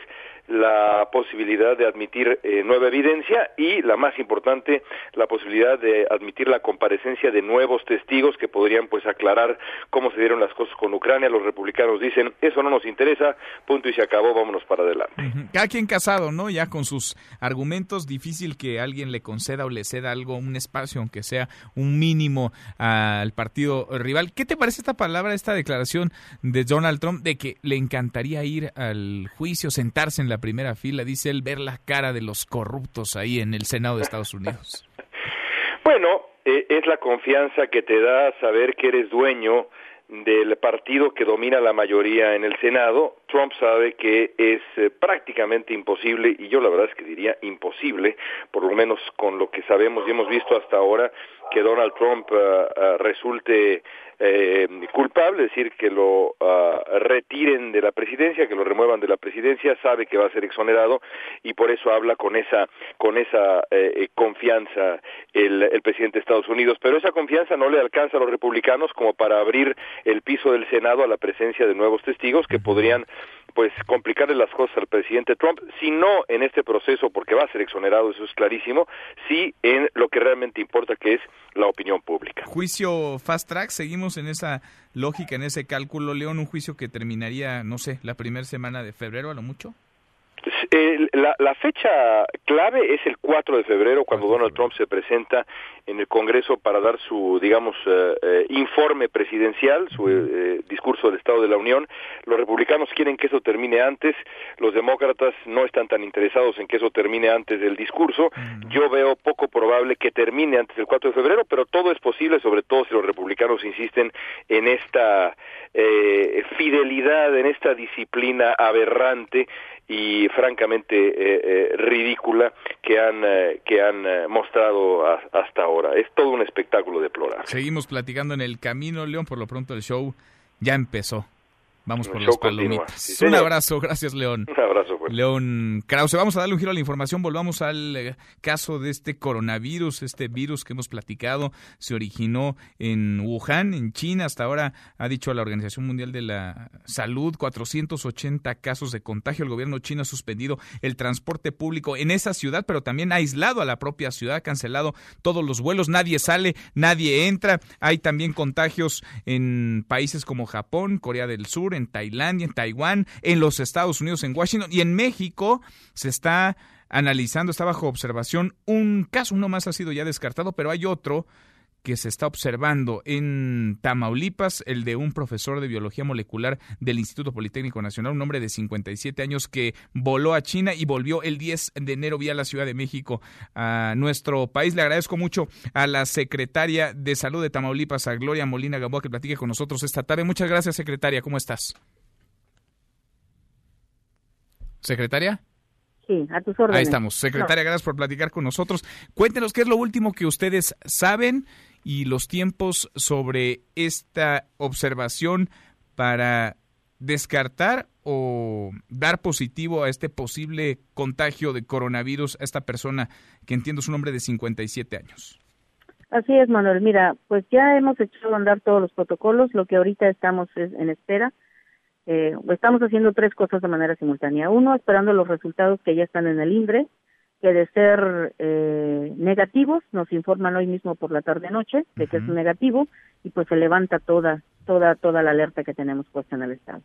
la posibilidad de admitir eh, nueva evidencia y, la más importante, la posibilidad de admitir la comparecencia de nuevos testigos que podrían pues aclarar cómo se dieron las cosas con Ucrania. Los republicanos dicen, eso no nos interesa, punto y se acabó, vámonos para adelante. Cada quien casado, ¿no? Ya con sus argumentos, difícil que alguien le conceda o le ceda algo, un espacio, aunque sea un mínimo al partido rival. ¿Qué te parece esta palabra, esta declaración de Donald Trump de que le encantaría ir al juicio, sentarse en la primera fila, dice él, ver la cara de los corruptos ahí en el Senado de Estados Unidos? <laughs> Bueno, eh, es la confianza que te da saber que eres dueño del partido que domina la mayoría en el Senado. Trump sabe que es eh, prácticamente imposible, y yo la verdad es que diría imposible, por lo menos con lo que sabemos y hemos visto hasta ahora, que Donald Trump ah, resulte eh, culpable, es decir, que lo ah, retiren de la presidencia, que lo remuevan de la presidencia, sabe que va a ser exonerado y por eso habla con esa con esa eh, confianza el, el presidente de Estados Unidos. Pero esa confianza no le alcanza a los republicanos como para abrir el piso del Senado a la presencia de nuevos testigos que podrían pues complicarle las cosas al presidente Trump, si no en este proceso, porque va a ser exonerado, eso es clarísimo, sí en lo que realmente importa, que es la opinión pública. Juicio fast track, seguimos en esa lógica, en ese cálculo, León, un juicio que terminaría, no sé, la primera semana de febrero a lo mucho. Eh, la, la, fecha clave es el 4 de febrero, cuando Donald Trump se presenta en el Congreso para dar su, digamos, eh, eh, informe presidencial, su discurso del Estado de la Unión. Los republicanos quieren que eso termine antes, los demócratas no están tan interesados en que eso termine antes del discurso. Yo veo poco probable que termine antes del 4 de febrero, pero todo es posible, sobre todo si los republicanos insisten en esta fidelidad, en esta disciplina aberrante y francamente eh, eh, ridícula que han eh, que han mostrado hasta ahora. Es todo un espectáculo deplorable. Seguimos platicando en el camino, León. Por lo pronto el show ya empezó. Vamos por las palomitas. un abrazo, gracias León. Un abrazo. León Krause. Vamos a darle un giro a la información. Volvamos al eh, caso de este coronavirus, este virus que hemos platicado. Se originó en Wuhan, en China. Hasta ahora ha dicho la Organización Mundial de la Salud 480 casos de contagio. El gobierno chino ha suspendido el transporte público en esa ciudad, pero también ha aislado a la propia ciudad, ha cancelado todos los vuelos. Nadie sale, nadie entra. Hay también contagios en países como Japón, Corea del Sur en Tailandia, en Taiwán, en los Estados Unidos, en Washington y en México se está analizando, está bajo observación un caso, uno más ha sido ya descartado, pero hay otro que se está observando en Tamaulipas, el de un profesor de biología molecular del Instituto Politécnico Nacional, un hombre de 57 años que voló a China y volvió el 10 de enero vía la Ciudad de México a nuestro país. Le agradezco mucho a la secretaria de Salud de Tamaulipas, a Gloria Molina Gamboa, que platique con nosotros esta tarde. Muchas gracias, secretaria. ¿Cómo estás? ¿Secretaria? Sí, a tus órdenes. Ahí estamos. Secretaria, gracias por platicar con nosotros. Cuéntenos qué es lo último que ustedes saben y los tiempos sobre esta observación para descartar o dar positivo a este posible contagio de coronavirus a esta persona que entiendo es un hombre de 57 años. Así es, Manuel. Mira, pues ya hemos echado a andar todos los protocolos. Lo que ahorita estamos es en espera. Eh, estamos haciendo tres cosas de manera simultánea. Uno, esperando los resultados que ya están en el INDRE que de ser eh, negativos nos informan hoy mismo por la tarde noche de que es negativo y pues se levanta toda toda toda la alerta que tenemos puesta en el estado.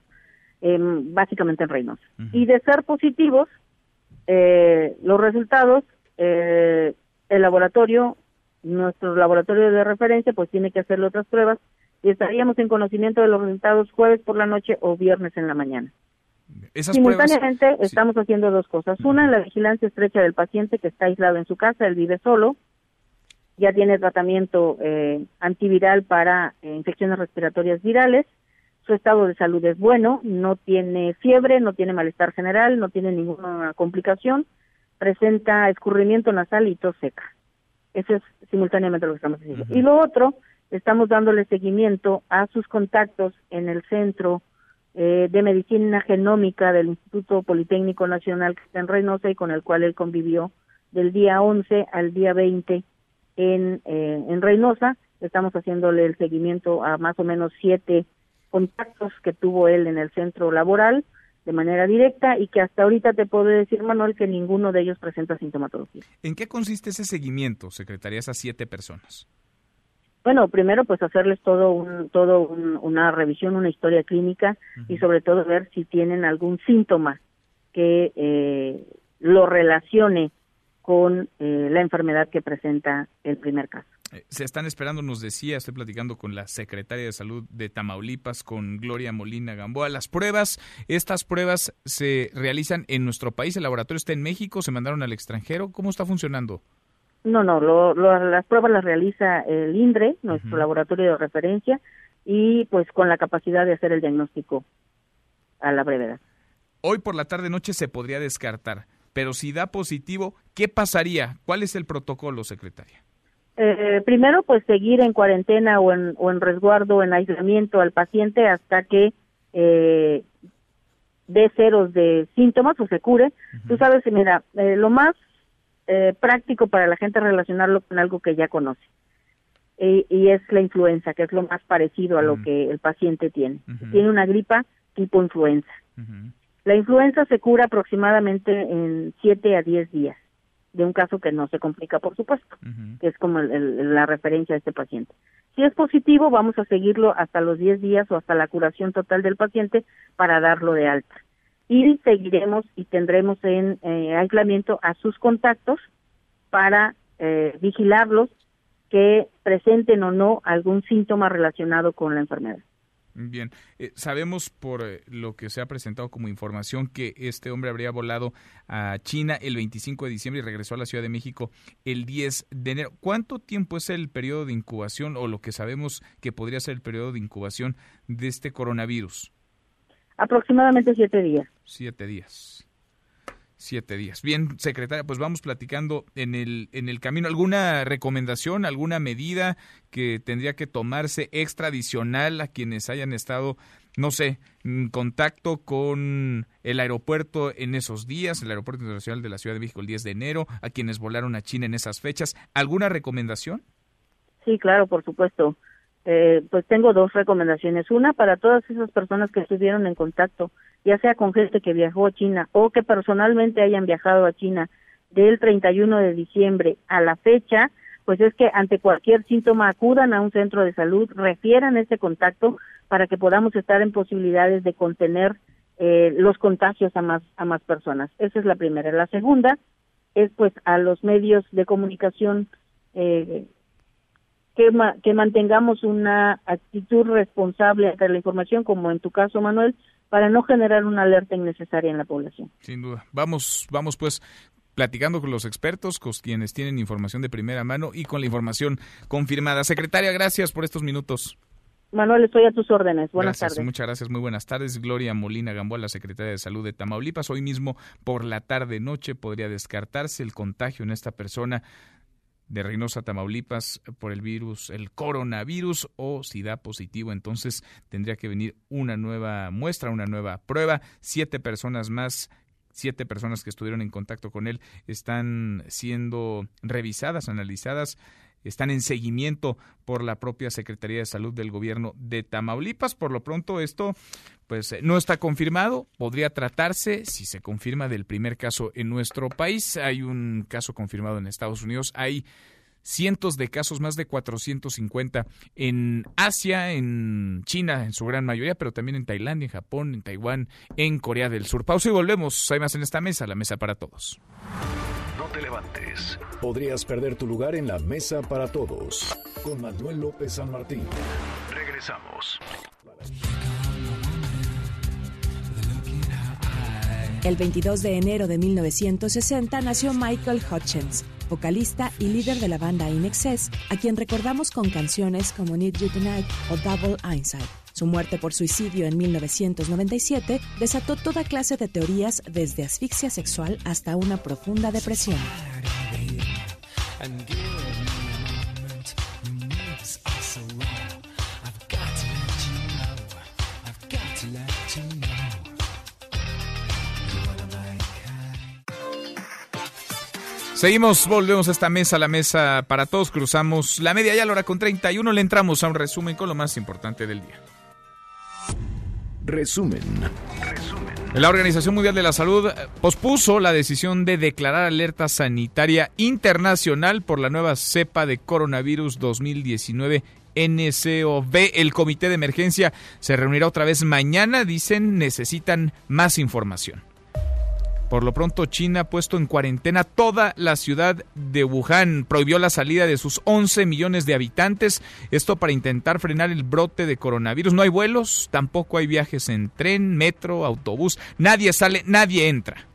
Básicamente en Reynosa. Y de ser positivos eh, los resultados eh, el laboratorio nuestro laboratorio de referencia pues tiene que hacerle otras pruebas y estaríamos en conocimiento de los resultados jueves por la noche o viernes en la mañana Simultáneamente estamos haciendo dos cosas. Una, la vigilancia estrecha del paciente que está aislado en su casa, él vive solo, ya tiene tratamiento eh, antiviral para eh, infecciones respiratorias virales, su estado de salud es bueno, no tiene fiebre, no tiene malestar general, no tiene ninguna complicación, presenta escurrimiento nasal y tos seca. Eso es simultáneamente lo que estamos haciendo. Y lo otro, estamos dándole seguimiento a sus contactos en el centro eh, de Medicina Genómica del Instituto Politécnico Nacional que está en Reynosa y con el cual él convivió del día 11 al día 20 en, eh, en Reynosa. Estamos haciéndole el seguimiento a más o menos siete contactos que tuvo él en el centro laboral de manera directa y que hasta ahorita te puedo decir, Manuel, que ninguno de ellos presenta sintomatología. ¿En qué consiste ese seguimiento, secretaria, esas siete personas? Bueno, primero pues hacerles todo un, todo una revisión, una historia clínica y sobre todo ver si tienen algún síntoma que eh, lo relacione con eh, la enfermedad que presenta el primer caso. Eh, se están esperando, nos decía, estoy platicando con la secretaria de Salud de Tamaulipas, con Gloria Molina Gamboa. Las pruebas, estas pruebas se realizan en nuestro país, el laboratorio está en México, se mandaron al extranjero. ¿Cómo está funcionando? No, no, las pruebas las realiza el INDRE, nuestro laboratorio de referencia, y pues con la capacidad de hacer el diagnóstico a la brevedad. Hoy por la tarde noche se podría descartar, pero si da positivo, ¿qué pasaría? ¿Cuál es el protocolo, secretaria? Eh, primero, pues seguir en cuarentena o en, o en resguardo, en aislamiento al paciente hasta que eh, dé ceros de síntomas o se cure. Tú sabes, mira, eh, lo más eh, práctico para la gente relacionarlo con algo que ya conoce. y es la influenza, que es lo más parecido a lo que el paciente tiene. Tiene una gripa tipo influenza. La influenza se cura aproximadamente en 7 a 10 días de un caso que no se complica, por supuesto, que es como la referencia a este paciente. Si es positivo, vamos a seguirlo hasta los 10 días o hasta la curación total del paciente para darlo de alta. Y seguiremos y tendremos en eh, aislamiento a sus contactos para eh, vigilarlos que presenten o no algún síntoma relacionado con la enfermedad. Bien, eh, sabemos por eh, lo que se ha presentado como información que este hombre habría volado a China el 25 de diciembre y regresó a la Ciudad de México el 10 de enero. ¿Cuánto tiempo es el periodo de incubación o lo que sabemos que podría ser el periodo de incubación de este coronavirus? Aproximadamente siete días. Siete días. Siete días. Bien, secretaria, pues vamos platicando en el, en el camino. ¿Alguna recomendación, alguna medida que tendría que tomarse extra adicional a quienes hayan estado, no sé, en contacto con el aeropuerto en esos días, el Aeropuerto Internacional de la Ciudad de México el 10 de enero, a quienes volaron a China en esas fechas? ¿Alguna recomendación? Sí, claro, por supuesto. Eh, pues tengo dos recomendaciones. Una para todas esas personas que estuvieron en contacto ya sea con gente que viajó a China o que personalmente hayan viajado a China del 31 de diciembre a la fecha, pues es que ante cualquier síntoma acudan a un centro de salud, refieran ese contacto para que podamos estar en posibilidades de contener eh, los contagios a más a más personas. Esa es la primera. La segunda es pues a los medios de comunicación eh, que, que mantengamos una actitud responsable ante la información, como en tu caso, Manuel, para no generar una alerta innecesaria en la población. Sin duda. Vamos, vamos pues platicando con los expertos, con quienes tienen información de primera mano y con la información confirmada. Secretaria, gracias por estos minutos. Manuel, estoy a tus órdenes. Buenas tardes. Muchas gracias, muy buenas tardes. Gloria Molina Gamboa, la secretaria de Salud de Tamaulipas. Hoy mismo, por la tarde-noche, podría descartarse el contagio en esta persona de Reynosa, Tamaulipas, por el virus, el coronavirus, o si da positivo, entonces tendría que venir una nueva muestra, una nueva prueba. Siete personas más siete personas que estuvieron en contacto con él están siendo revisadas, analizadas, están en seguimiento por la propia Secretaría de Salud del gobierno de Tamaulipas. Por lo pronto esto pues no está confirmado, podría tratarse si se confirma del primer caso en nuestro país. Hay un caso confirmado en Estados Unidos, hay cientos de casos, más de 450 en Asia, en China en su gran mayoría, pero también en Tailandia, en Japón, en Taiwán, en Corea del Sur. Pausa y volvemos. Hay más en esta mesa, la mesa para todos. No te levantes. Podrías perder tu lugar en la mesa para todos. Con Manuel López San Martín. Regresamos. El 22 de enero de 1960 nació Michael Hutchins vocalista y líder de la banda In Excess, a quien recordamos con canciones como Need You Tonight o Double Einstein. Su muerte por suicidio en 1997 desató toda clase de teorías desde asfixia sexual hasta una profunda depresión. Seguimos, volvemos a esta mesa, la mesa para todos, cruzamos la media ya a la hora con 31, le entramos a un resumen con lo más importante del día. Resumen. La Organización Mundial de la Salud pospuso la decisión de declarar alerta sanitaria internacional por la nueva cepa de coronavirus 2019 NCOV. El comité de emergencia se reunirá otra vez mañana. Dicen necesitan más información. Por lo pronto, China ha puesto en cuarentena toda la ciudad de Wuhan. Prohibió la salida de sus 11 millones de habitantes. Esto para intentar frenar el brote de coronavirus. No hay vuelos, tampoco hay viajes en tren, metro, autobús. Nadie sale, nadie entra.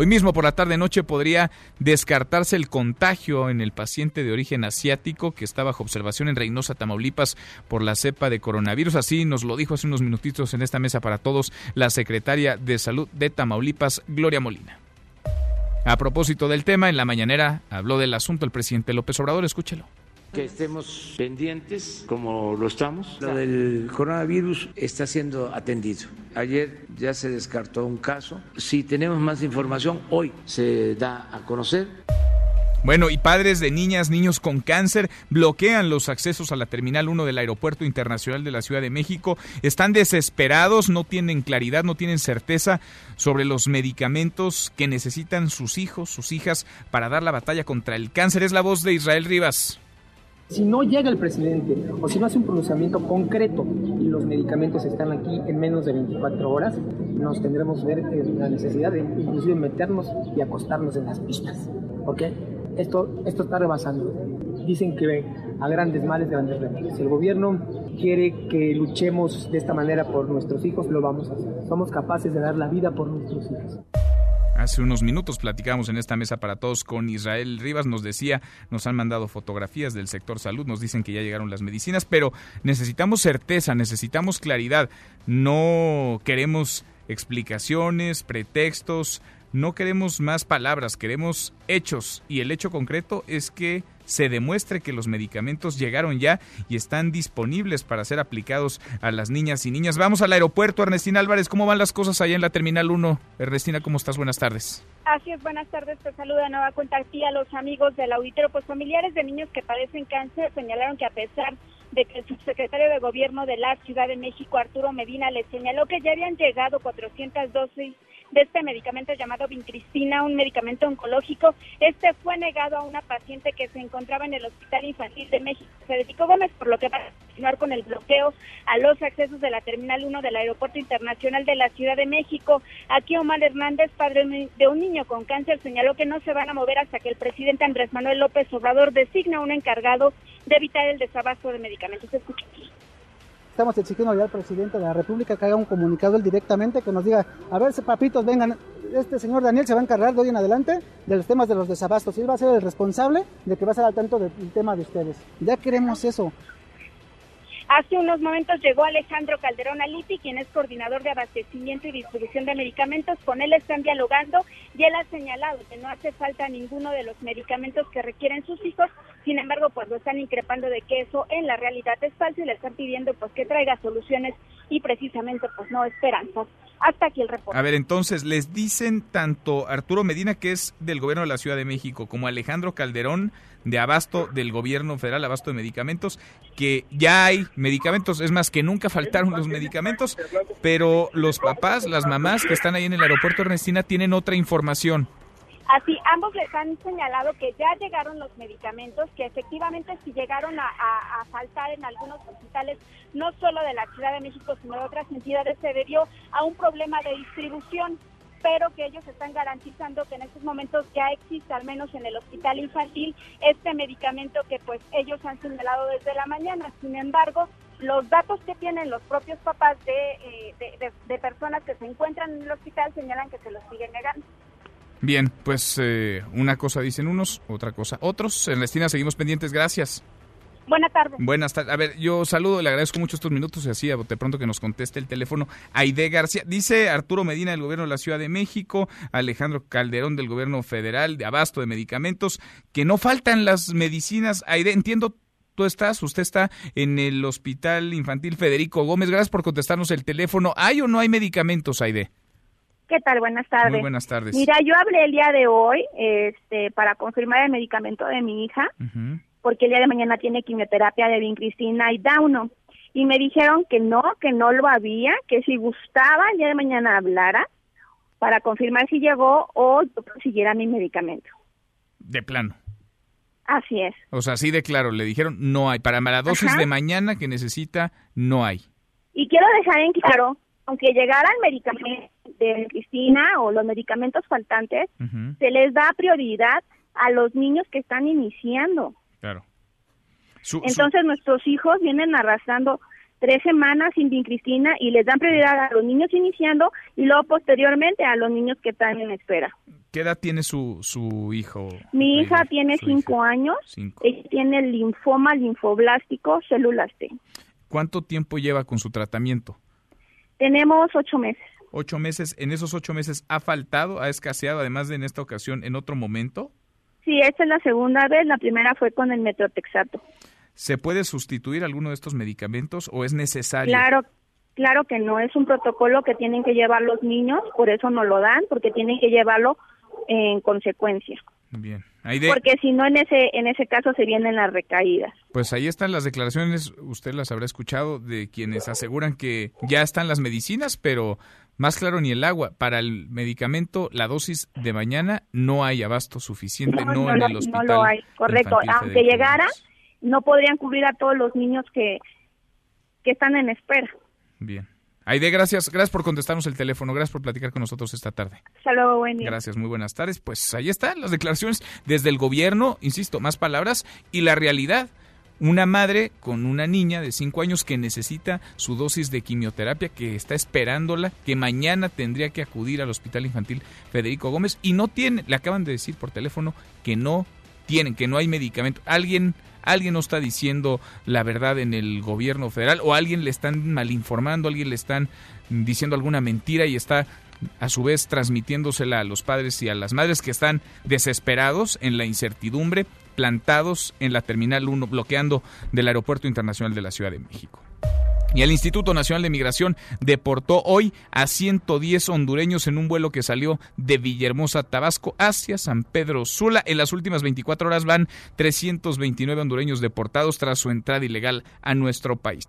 Hoy mismo por la tarde-noche podría descartarse el contagio en el paciente de origen asiático que está bajo observación en Reynosa, Tamaulipas, por la cepa de coronavirus. Así nos lo dijo hace unos minutitos en esta mesa para todos la secretaria de Salud de Tamaulipas, Gloria Molina. A propósito del tema, en la mañanera habló del asunto el presidente López Obrador. Escúchelo que estemos pendientes como lo estamos. Lo del coronavirus está siendo atendido. Ayer ya se descartó un caso. Si tenemos más información, hoy se da a conocer. Bueno, y padres de niñas, niños con cáncer bloquean los accesos a la Terminal 1 del Aeropuerto Internacional de la Ciudad de México. Están desesperados, no tienen claridad, no tienen certeza sobre los medicamentos que necesitan sus hijos, sus hijas para dar la batalla contra el cáncer. Es la voz de Israel Rivas. Si no llega el presidente o si no hace un pronunciamiento concreto y los medicamentos están aquí en menos de 24 horas, nos tendremos ver la necesidad de inclusive meternos y acostarnos en las pistas. ¿Ok? Esto, esto está rebasando. Dicen que a grandes males, grandes remedios. Si el gobierno quiere que luchemos de esta manera por nuestros hijos, lo vamos a hacer. Somos capaces de dar la vida por nuestros hijos. Hace unos minutos platicamos en esta mesa para todos con Israel Rivas, nos decía, nos han mandado fotografías del sector salud, nos dicen que ya llegaron las medicinas, pero necesitamos certeza, necesitamos claridad, no queremos explicaciones, pretextos, no queremos más palabras, queremos hechos y el hecho concreto es que se demuestre que los medicamentos llegaron ya y están disponibles para ser aplicados a las niñas y niñas. Vamos al aeropuerto, Ernestina Álvarez, ¿cómo van las cosas allá en la Terminal 1? Ernestina, ¿cómo estás? Buenas tardes. Así es, buenas tardes. Te saluda nueva cuenta aquí a los amigos del auditorio. Pues familiares de niños que padecen cáncer señalaron que a pesar de que el subsecretario de Gobierno de la Ciudad de México, Arturo Medina, les señaló que ya habían llegado 400 dosis de este medicamento llamado vincristina, un medicamento oncológico. Este fue negado a una paciente que se encontraba en el Hospital Infantil de México, Federico Gómez, por lo que va a continuar con el bloqueo a los accesos de la Terminal 1 del Aeropuerto Internacional de la Ciudad de México. Aquí Omar Hernández, padre de un niño con cáncer, señaló que no se van a mover hasta que el presidente Andrés Manuel López Obrador designe un encargado de evitar el desabasto de medicamentos. Escucha estamos exigiendo al presidente de la República que haga un comunicado él directamente, que nos diga, a ver, papitos, vengan, este señor Daniel se va a encargar de hoy en adelante de los temas de los desabastos él va a ser el responsable de que va a ser al tanto del tema de ustedes. Ya queremos eso. Hace unos momentos llegó Alejandro Calderón Alipi, quien es coordinador de abastecimiento y distribución de medicamentos. Con él están dialogando y él ha señalado que no hace falta ninguno de los medicamentos que requieren sus hijos. Sin embargo, pues lo están increpando de que eso en la realidad es falso y le están pidiendo pues que traiga soluciones y precisamente pues no esperanzas. Hasta aquí el reporte. A ver, entonces les dicen tanto Arturo Medina, que es del gobierno de la Ciudad de México, como Alejandro Calderón, de abasto del gobierno federal, abasto de medicamentos, que ya hay medicamentos, es más que nunca faltaron los medicamentos, pero los papás, las mamás que están ahí en el aeropuerto Ernestina tienen otra información. Así, ambos les han señalado que ya llegaron los medicamentos, que efectivamente si llegaron a, faltar en algunos hospitales, no solo de la Ciudad de México, sino de otras entidades, se debió a un problema de distribución pero que ellos están garantizando que en estos momentos ya existe, al menos en el hospital infantil, este medicamento que pues ellos han señalado desde la mañana. Sin embargo, los datos que tienen los propios papás de, eh, de, personas que se encuentran en el hospital señalan que se los siguen negando. Bien, pues eh, una cosa dicen unos, otra cosa otros. Ernestina, seguimos pendientes. Gracias. Buenas tardes. Buenas tardes. A ver, yo saludo, le agradezco mucho estos minutos y así de pronto que nos conteste el teléfono. Aide García, dice Arturo Medina del gobierno de la Ciudad de México, Alejandro Calderón del gobierno federal de abasto de medicamentos, que no faltan las medicinas. Aide, entiendo tú estás, usted está en el Hospital Infantil Federico Gómez. Gracias por contestarnos el teléfono. ¿Hay o no hay medicamentos, Aide? ¿Qué tal? Buenas tardes. Muy buenas tardes. Mira, yo hablé el día de hoy este, para confirmar el medicamento de mi hija, porque el día de mañana tiene quimioterapia de vincristina y dauno. Y me dijeron que no, que no lo había, que si gustaba el día de mañana hablara para confirmar si llegó o yo consiguiera mi medicamento. De plano. Así es. O sea, así de claro, le dijeron no hay. Para la dosis Ajá. de mañana que necesita, no hay. Y quiero dejar en claro, aunque llegara el medicamento de Cristina o los medicamentos faltantes, se les da prioridad a los niños que están iniciando. Claro. Su- su- Entonces nuestros hijos vienen arrastrando tres semanas sin vincristina y les dan prioridad a los niños iniciando y luego posteriormente a los niños que están en espera. ¿Qué edad tiene su, su hijo? Mi hija tiene cinco años, Cinco. ella tiene linfoma linfoblástico células T. ¿Cuánto tiempo lleva con su tratamiento? Tenemos ocho meses. ¿Ocho meses? ¿En esos ocho meses ha faltado, ha escaseado, además de en esta ocasión, en otro momento? Sí, esta es la segunda vez, la primera fue con el metrotexato. ¿Se puede sustituir alguno de estos medicamentos o es necesario? Claro, claro que no, es un protocolo que tienen que llevar los niños, por eso no lo dan, porque tienen que llevarlo en consecuencia. Bien. Aide, Porque si no, en ese, en ese caso se vienen las recaídas. pues ahí están las declaraciones, usted las habrá escuchado, de quienes aseguran que ya están las medicinas, pero más claro ni el agua. Para el medicamento, la dosis de mañana no hay abasto suficiente, no, no, en lo- el hospital. no lo hay, correcto. Aunque llegara, no podrían cubrir a todos los niños que, que están en espera. Bien. Aide, gracias, gracias por contestarnos el teléfono, gracias por platicar con nosotros esta tarde. Hasta luego, buen día. Gracias, muy buenas tardes. Pues ahí están las declaraciones desde el gobierno, insisto, más palabras y la realidad. Una madre con una niña de 5 años que necesita su dosis de quimioterapia, que está esperándola, que mañana tendría que acudir al Hospital Infantil Federico Gómez y no tiene, le acaban de decir por teléfono que no tienen, que no hay medicamento. Alguien, alguien no está diciendo la verdad en el gobierno federal o alguien le están malinformando, alguien le están diciendo alguna mentira y está a su vez transmitiéndosela a los padres y a las madres que están desesperados en la incertidumbre, plantados en la Terminal 1, bloqueando del Aeropuerto Internacional de la Ciudad de México. Y el Instituto Nacional de Migración deportó hoy a 110 hondureños en un vuelo que salió de Villahermosa, Tabasco, hacia San Pedro Sula. En las últimas 24 horas van 329 hondureños deportados tras su entrada ilegal a nuestro país.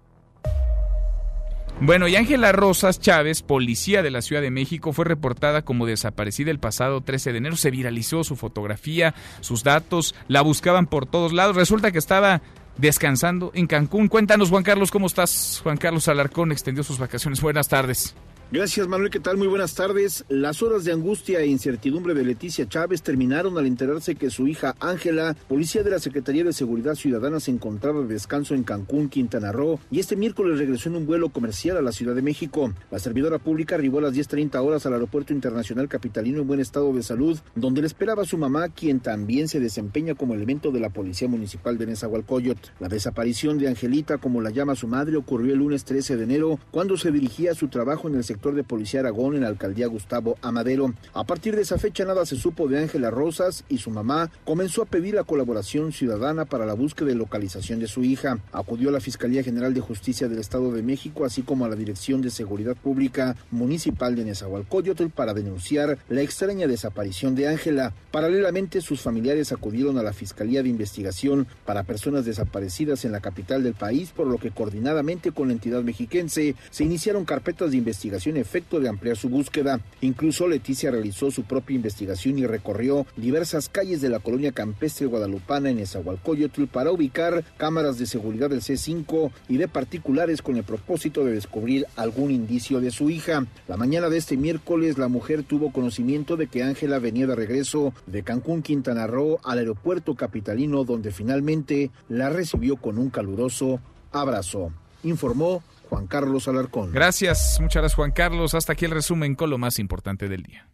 Bueno, y Ángela Rosas Chávez, policía de la Ciudad de México, fue reportada como desaparecida el pasado 13 de enero. Se viralizó su fotografía, sus datos, la buscaban por todos lados. Resulta que estaba descansando en Cancún. Cuéntanos, Juan Carlos, ¿cómo estás? Juan Carlos Alarcón extendió sus vacaciones. Buenas tardes. Gracias Manuel, ¿qué tal? Muy buenas tardes. Las horas de angustia e incertidumbre de Leticia Chávez terminaron al enterarse que su hija Ángela, policía de la Secretaría de Seguridad Ciudadana, se encontraba de descanso en Cancún, Quintana Roo, y este miércoles regresó en un vuelo comercial a la Ciudad de México. La servidora pública arribó a las 10.30 horas al Aeropuerto Internacional Capitalino en buen estado de salud, donde le esperaba su mamá, quien también se desempeña como elemento de la Policía Municipal de Nezahualcóyotl. La desaparición de Angelita, como la llama su madre, ocurrió el lunes 13 de enero, cuando se dirigía a su trabajo en el sector de Policía Aragón en la alcaldía Gustavo Amadero. A partir de esa fecha nada se supo de Ángela Rosas y su mamá comenzó a pedir la colaboración ciudadana para la búsqueda y localización de su hija. Acudió a la Fiscalía General de Justicia del Estado de México, así como a la Dirección de Seguridad Pública Municipal de Nezahualcóyotl para denunciar la extraña desaparición de Ángela. Paralelamente, sus familiares acudieron a la Fiscalía de Investigación para Personas Desaparecidas en la capital del país, por lo que coordinadamente con la entidad mexiquense se iniciaron carpetas de investigación a efecto de ampliar su búsqueda. Incluso Leticia realizó su propia investigación y recorrió diversas calles de la colonia campestre guadalupana en Nezahualcóyotl para ubicar cámaras de seguridad del C5 y de particulares con el propósito de descubrir algún indicio de su hija. La mañana de este miércoles la mujer tuvo conocimiento de que Ángela venía de regreso de Cancún, Quintana Roo al aeropuerto capitalino donde finalmente la recibió con un caluroso abrazo. Informó Juan Carlos Alarcón. Gracias, muchas gracias, Juan Carlos. Hasta aquí el resumen con lo más importante del día.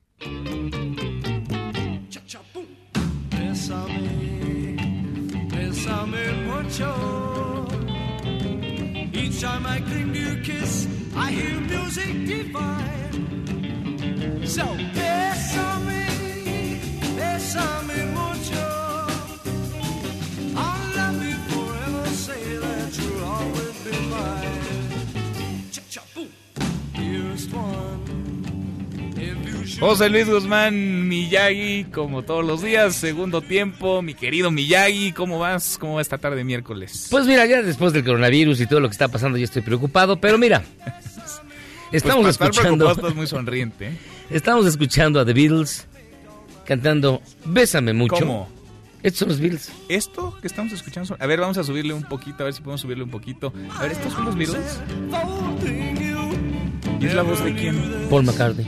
Bésame, bésame mucho. Each time I cling to your kiss, I hear music divine. So, bésame, bésame mucho. José Luis Guzmán Miyagi, como todos los días, segundo tiempo. Mi querido Miyagi, ¿cómo vas? ¿Cómo va esta tarde miércoles? Pues mira, ya después del coronavirus y todo lo que está pasando, yo estoy preocupado, pero mira. Estamos pues para estar escuchando. estás muy sonriente. ¿eh? <laughs> Estamos escuchando a The Beatles cantando Bésame mucho. ¿Cómo? Estos son los Beatles. Esto que estamos escuchando A ver, vamos a subirle un poquito, a ver si podemos subirle un poquito. A ver, ¿estos son los Beatles? ¿Y es la voz de quién? Paul McCartney.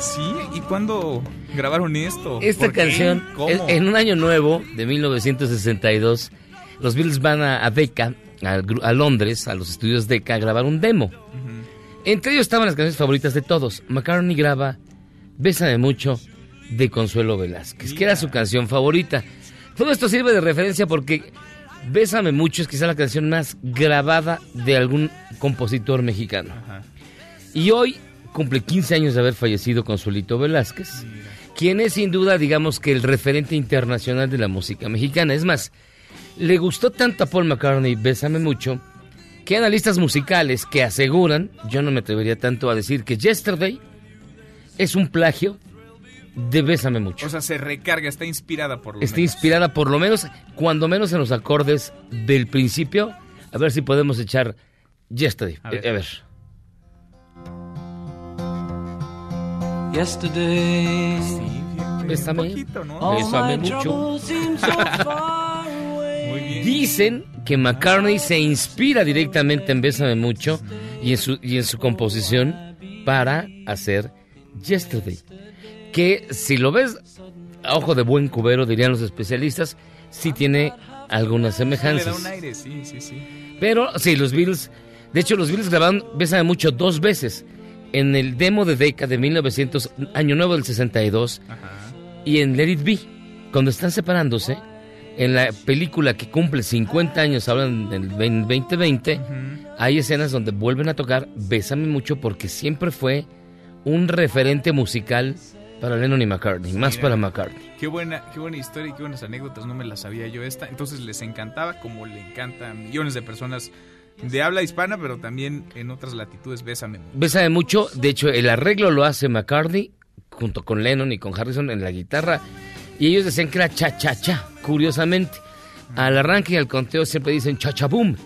¿Sí? ¿Y cuándo grabaron esto? Esta canción, en, en un año nuevo de 1962, los Beatles van a, a Decca, a Londres, a los estudios Decca, a grabar un demo. Entre ellos estaban las canciones favoritas de todos. McCartney graba Bésame mucho de Consuelo Velázquez, que era su canción favorita. Todo esto sirve de referencia porque Bésame mucho es quizá la canción más grabada de algún compositor mexicano. Y hoy cumple 15 años de haber fallecido Consuelito Velázquez, quien es sin duda, digamos que el referente internacional de la música mexicana. Es más, le gustó tanto a Paul McCartney Bésame mucho que analistas musicales que aseguran, yo no me atrevería tanto a decir que Yesterday es un plagio de Bésame mucho. O sea, se recarga, está inspirada por lo Está menos. inspirada por lo menos, cuando menos en los acordes del principio. A ver si podemos echar Yesterday. A ver. A ver. Yesterday. Bésame. All Bésame my mucho. troubles seem so far <laughs> away. Dicen que McCartney se inspira directamente en Bésame mucho y en su, y en su composición para hacer Yesterday. Que si lo ves a ojo de buen cubero, dirían los especialistas, sí tiene algunas Le da semejanzas. un aire, sí, sí, sí. Pero sí, los Beatles, de hecho los Beatles grabaron Bésame mucho dos veces. En el demo de Decca de 1900, Año Nuevo del 62, y en Let It Be, cuando están separándose, en la película que cumple 50 años, hablan del 2020, hay escenas donde vuelven a tocar Bésame mucho porque siempre fue un referente musical para Lennon y McCartney, más Mira. para McCartney. Qué buena, qué buena historia y qué buenas anécdotas, no me las sabía yo esta. Entonces les encantaba como le encanta a millones de personas de habla hispana, pero también en otras latitudes. Bésame. mucho. Bésame mucho, de hecho el arreglo lo hace McCartney junto con Lennon y con Harrison en la guitarra y ellos decían que era cha cha cha, curiosamente. Al arranque y al conteo siempre dicen cha cha boom,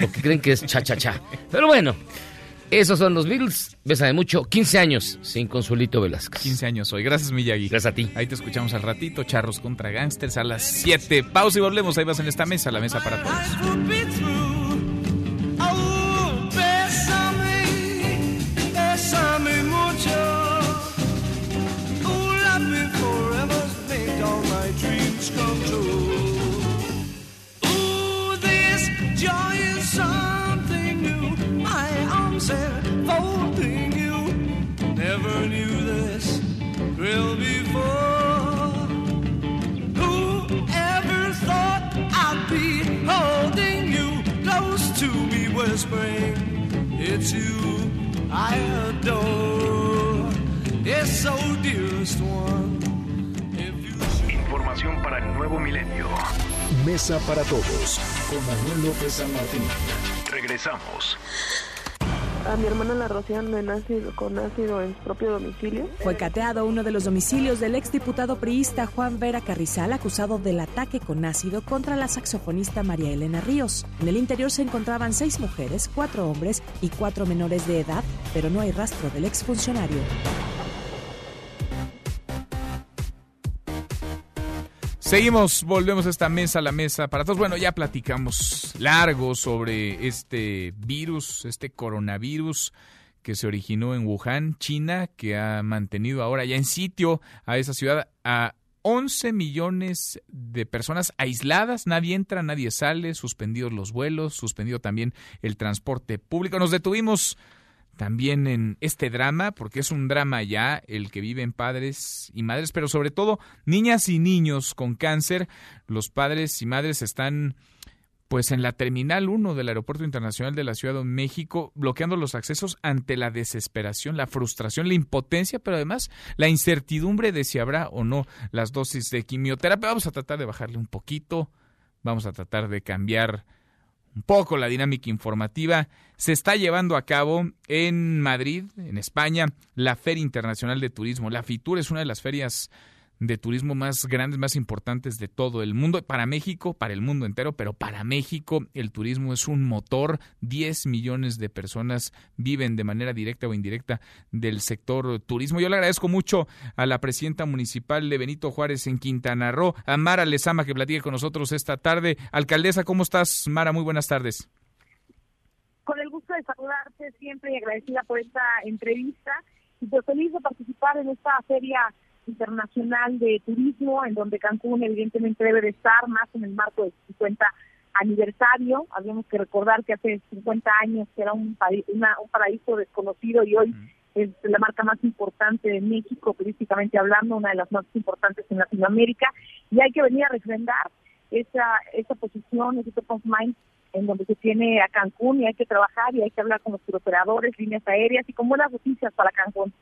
porque creen que es cha cha cha. Pero bueno, esos son los Beatles, Bésame mucho, 15 años sin Consuelito Velázquez. 15 años hoy. Gracias, Miyagi. Gracias a ti. Ahí te escuchamos al ratito. Charros contra Gangsters a las 7. Pausa y volvemos. Ahí vas en esta mesa, la mesa para todos. Me, whispering, It's you I adore. It's so dearest one. Información para el nuevo milenio. Mesa para todos con Manuel López San Martín. Regresamos. A mi hermana la de ácido, con ácido en propio domicilio. Fue cateado uno de los domicilios del exdiputado priista Juan Vera Carrizal, acusado del ataque con ácido contra la saxofonista María Elena Ríos. En el interior se encontraban seis mujeres, cuatro hombres y cuatro menores de edad, pero no hay rastro del exfuncionario. Seguimos, volvemos a esta mesa, la mesa para todos. Bueno, ya platicamos largo sobre este virus, este coronavirus que se originó en Wuhan, China, que ha mantenido ahora ya en sitio a esa ciudad a 11 millones de personas aisladas, nadie entra, nadie sale, suspendidos los vuelos, suspendido también el transporte público. Nos detuvimos también en este drama, porque es un drama ya el que viven padres y madres, pero sobre todo niñas y niños con cáncer. Los padres y madres están pues en la Terminal 1 del Aeropuerto Internacional de la Ciudad de México, bloqueando los accesos ante la desesperación, la frustración, la impotencia, pero además la incertidumbre de si habrá o no las dosis de quimioterapia. Vamos a tratar de bajarle un poquito, vamos a tratar de cambiar un poco la dinámica informativa. Se está llevando a cabo en Madrid, en España, la Feria Internacional de Turismo. La FITUR es una de las ferias de turismo más grandes, más importantes de todo el mundo. Para México, para el mundo entero, pero para México el turismo es un motor. 10 millones de personas viven de manera directa o indirecta del sector turismo. Yo le agradezco mucho a la presidenta municipal de Benito Juárez en Quintana Roo, a Mara Lezama, que platique con nosotros esta tarde. Alcaldesa, ¿cómo estás? Mara, muy buenas tardes. Con el gusto de saludarte siempre y agradecida por esta entrevista y pues feliz de participar en esta feria internacional de turismo, en donde Cancún evidentemente debe de estar más en el marco del 50 aniversario. Habíamos que recordar que hace 50 años era un, un paraíso desconocido y hoy es la marca más importante de México, turísticamente hablando, una de las más importantes en Latinoamérica, y hay que venir a refrendar esa, esa posición, ese top of mind en donde se tiene a Cancún y hay que trabajar y hay que hablar con los operadores, líneas aéreas y con buenas noticias para Cancún.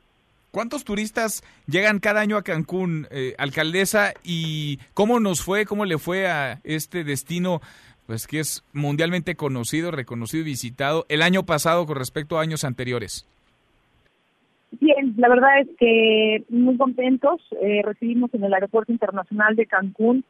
¿Cuántos turistas llegan cada año a Cancún, eh, alcaldesa? ¿Y cómo nos fue, cómo le fue a este destino, pues que es mundialmente conocido, reconocido y visitado el año pasado con respecto a años anteriores? Bien, la verdad es que muy contentos. Eh, recibimos en el Aeropuerto Internacional de Cancún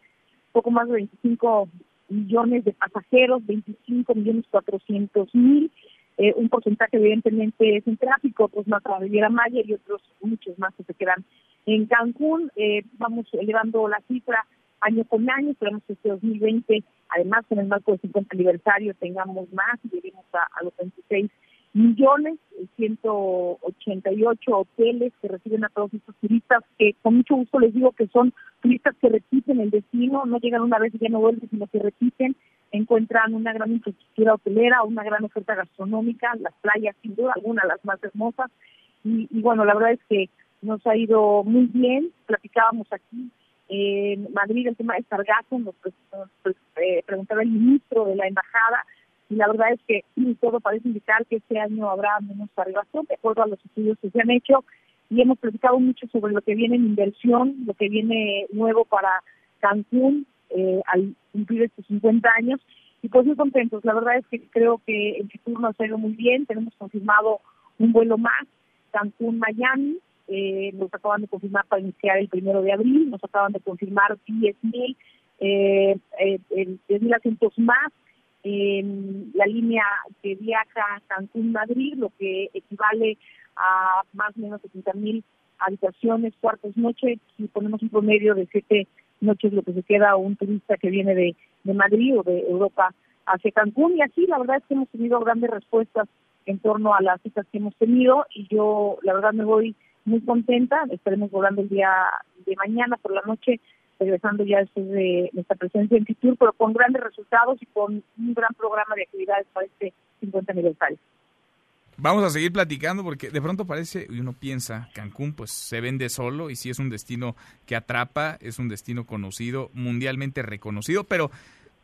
poco más de 25 millones de pasajeros, 25 millones 400 mil eh, un porcentaje evidentemente es en tráfico, pues más a Riviera Maya y otros muchos más que se quedan en Cancún. Eh, vamos elevando la cifra año con año, esperamos que este 2020, además en el marco del 50 aniversario, tengamos más y lleguemos a, a los 26 millones, 188 hoteles que reciben a todos estos turistas, que con mucho gusto les digo que son turistas que repiten el destino, no llegan una vez y ya no vuelven, sino que repiten encuentran una gran infraestructura hotelera, una gran oferta gastronómica, las playas sin duda alguna las más hermosas. Y, bueno, la verdad es que nos ha ido muy bien, platicábamos aquí en Madrid el tema de Sargazo, nos eh, preguntaba el ministro de la embajada y la verdad es que <clears throat> todo parece indicar que este año habrá menos Sargazo, de acuerdo a los estudios que se han hecho y hemos platicado mucho sobre lo que viene en inversión, lo que viene nuevo para Cancún, eh, al cumplir estos 50 años. Y pues muy contentos. La verdad es que creo que el futuro nos ha ido muy bien. Tenemos confirmado un vuelo más, Cancún-Miami. Eh, nos acaban de confirmar para iniciar el primero de abril. Nos acaban de confirmar 10.000 eh, eh, 10.000 asientos más en la línea que viaja Cancún-Madrid, lo que equivale a más o menos 70.000 habitaciones, cuartos, noche, si ponemos un promedio de siete noches lo que se queda un turista que viene de, de Madrid o de Europa hacia Cancún y así la verdad es que hemos tenido grandes respuestas en torno a las citas que hemos tenido y yo la verdad me voy muy contenta, estaremos volando el día de mañana por la noche, regresando ya después de nuestra presencia en Fitur, pero con grandes resultados y con un gran programa de actividades para este 50 aniversario. Vamos a seguir platicando porque de pronto parece, y uno piensa, Cancún pues se vende solo y sí es un destino que atrapa, es un destino conocido, mundialmente reconocido, pero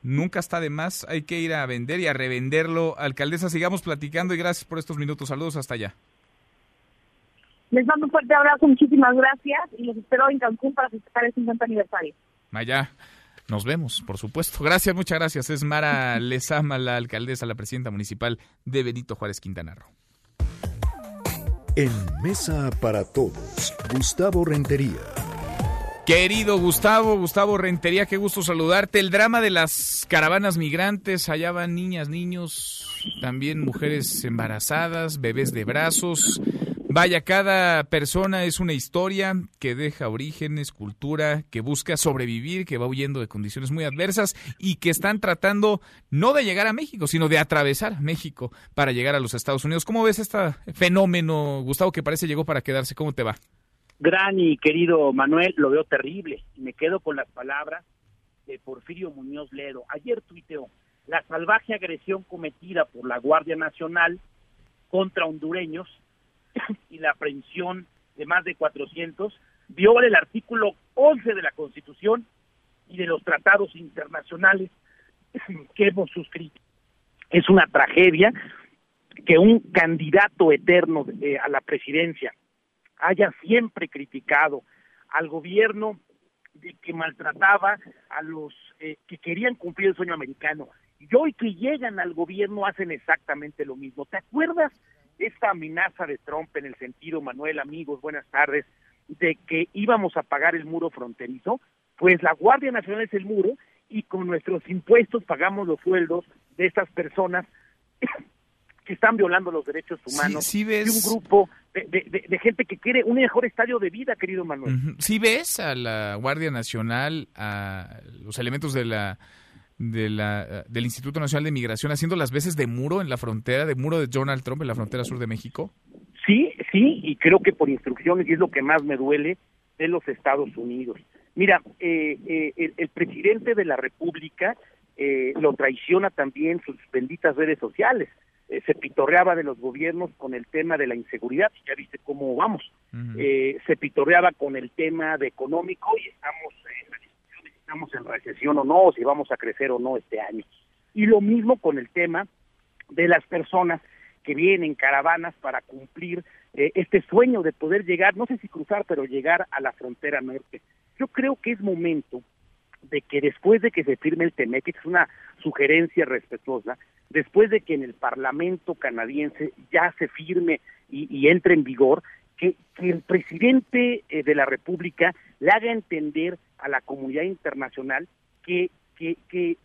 nunca está de más, hay que ir a vender y a revenderlo. Alcaldesa, sigamos platicando y gracias por estos minutos. Saludos hasta allá. Les mando un fuerte abrazo, muchísimas gracias y los espero en Cancún para festejar el 50 aniversario. Allá. Nos vemos, por supuesto. Gracias, muchas gracias. Es Mara Lezama, la alcaldesa, la presidenta municipal de Benito Juárez, Quintana Roo. En Mesa para Todos, Gustavo Rentería. Querido Gustavo, Gustavo Rentería, qué gusto saludarte. El drama de las caravanas migrantes, allá van niñas, niños, también mujeres embarazadas, bebés de brazos. Vaya, cada persona es una historia que deja orígenes, cultura, que busca sobrevivir, que va huyendo de condiciones muy adversas y que están tratando no de llegar a México, sino de atravesar México para llegar a los Estados Unidos. ¿Cómo ves este fenómeno, Gustavo, que parece llegó para quedarse? ¿Cómo te va? Gran y querido Manuel, lo veo terrible. Me quedo con las palabras de Porfirio Muñoz Ledo. Ayer tuiteó, la salvaje agresión cometida por la Guardia Nacional contra hondureños y la aprehensión de más de 400 viola el artículo 11 de la Constitución y de los tratados internacionales que hemos suscrito. Es una tragedia que un candidato eterno eh, a la presidencia haya siempre criticado al gobierno de que maltrataba a los eh, que querían cumplir el sueño americano Y hoy que llegan al gobierno hacen exactamente lo mismo. ¿Te acuerdas esta amenaza de Trump en el sentido, Manuel, amigos, buenas tardes, de que íbamos a pagar el muro fronterizo? Pues la Guardia Nacional es el muro y con nuestros impuestos pagamos los sueldos de estas personas <coughs> que están violando los derechos humanos de un grupo de, gente que quiere un mejor estadio de vida, querido Manuel. Si ves a la Guardia Nacional, a los elementos de la de la, del Instituto Nacional de Migración haciendo las veces de muro en la frontera, de muro de Donald Trump en la frontera sur de México? Sí, sí, y creo que por instrucciones, y es lo que más me duele, de los Estados Unidos. Mira, eh, eh, el, presidente de la República eh, lo traiciona también sus benditas redes sociales. se pitorreaba de los gobiernos con el tema de la inseguridad, ya viste cómo vamos. se pitorreaba con el tema de económico y estamos en estamos en recesión o no, si vamos a crecer o no este año. Y lo mismo con el tema de las personas que vienen caravanas para cumplir eh, este sueño de poder llegar, no sé si cruzar, pero llegar a la frontera norte. Yo creo que es momento de que después de que se firme el TEMEC, que es una sugerencia respetuosa, después de que en el Parlamento canadiense ya se firme y, entre en vigor, que, el presidente eh, de la República le haga entender a la comunidad internacional que, que, que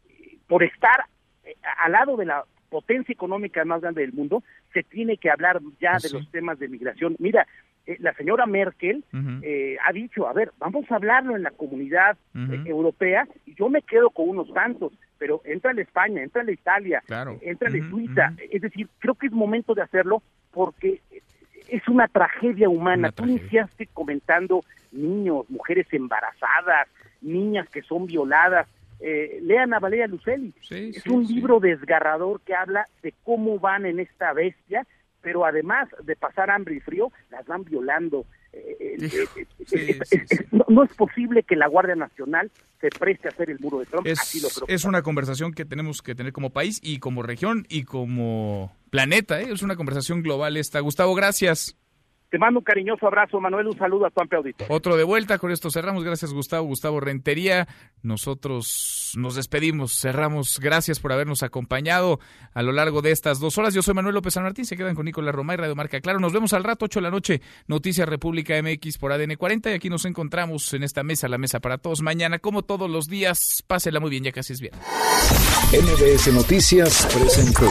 por estar eh, al lado de la potencia económica más grande del mundo, se tiene que hablar ya pues de los temas de migración. Mira, eh, la señora Merkel eh, ha dicho, a ver, vamos a hablarlo en la comunidad europea y yo me quedo con unos tantos, pero entra en España, entra en Italia, entra en Suiza. Es decir, creo que es momento de hacerlo porque es una tragedia humana. Tú iniciaste comentando niños, mujeres embarazadas, niñas que son violadas. Eh, lean a Valeria Luceli. es un libro desgarrador que habla de cómo van en esta bestia, pero además de pasar hambre y frío, las van violando. No, es posible que la Guardia Nacional se preste a hacer el muro de Trump. Es, es una conversación que tenemos que tener como país y como región y como planeta. ¿eh? Es una conversación global esta. Gustavo, gracias. Te mando un cariñoso abrazo, Manuel, un saludo a tu amplio auditorio. Otro de vuelta, con esto cerramos. Gracias, Gustavo. Gustavo Rentería. Nosotros nos despedimos, cerramos. Gracias por habernos acompañado a lo largo de estas dos horas. Yo soy Manuel López San Martín. Se quedan con Nicolás Roma y Radio Marca Claro. Nos vemos al rato, 8 de la noche. Noticias República MX por ADN 40. Y aquí nos encontramos en esta mesa, la mesa para todos. Mañana, como todos los días, pásela muy bien, ya casi es bien. NBS Noticias presentó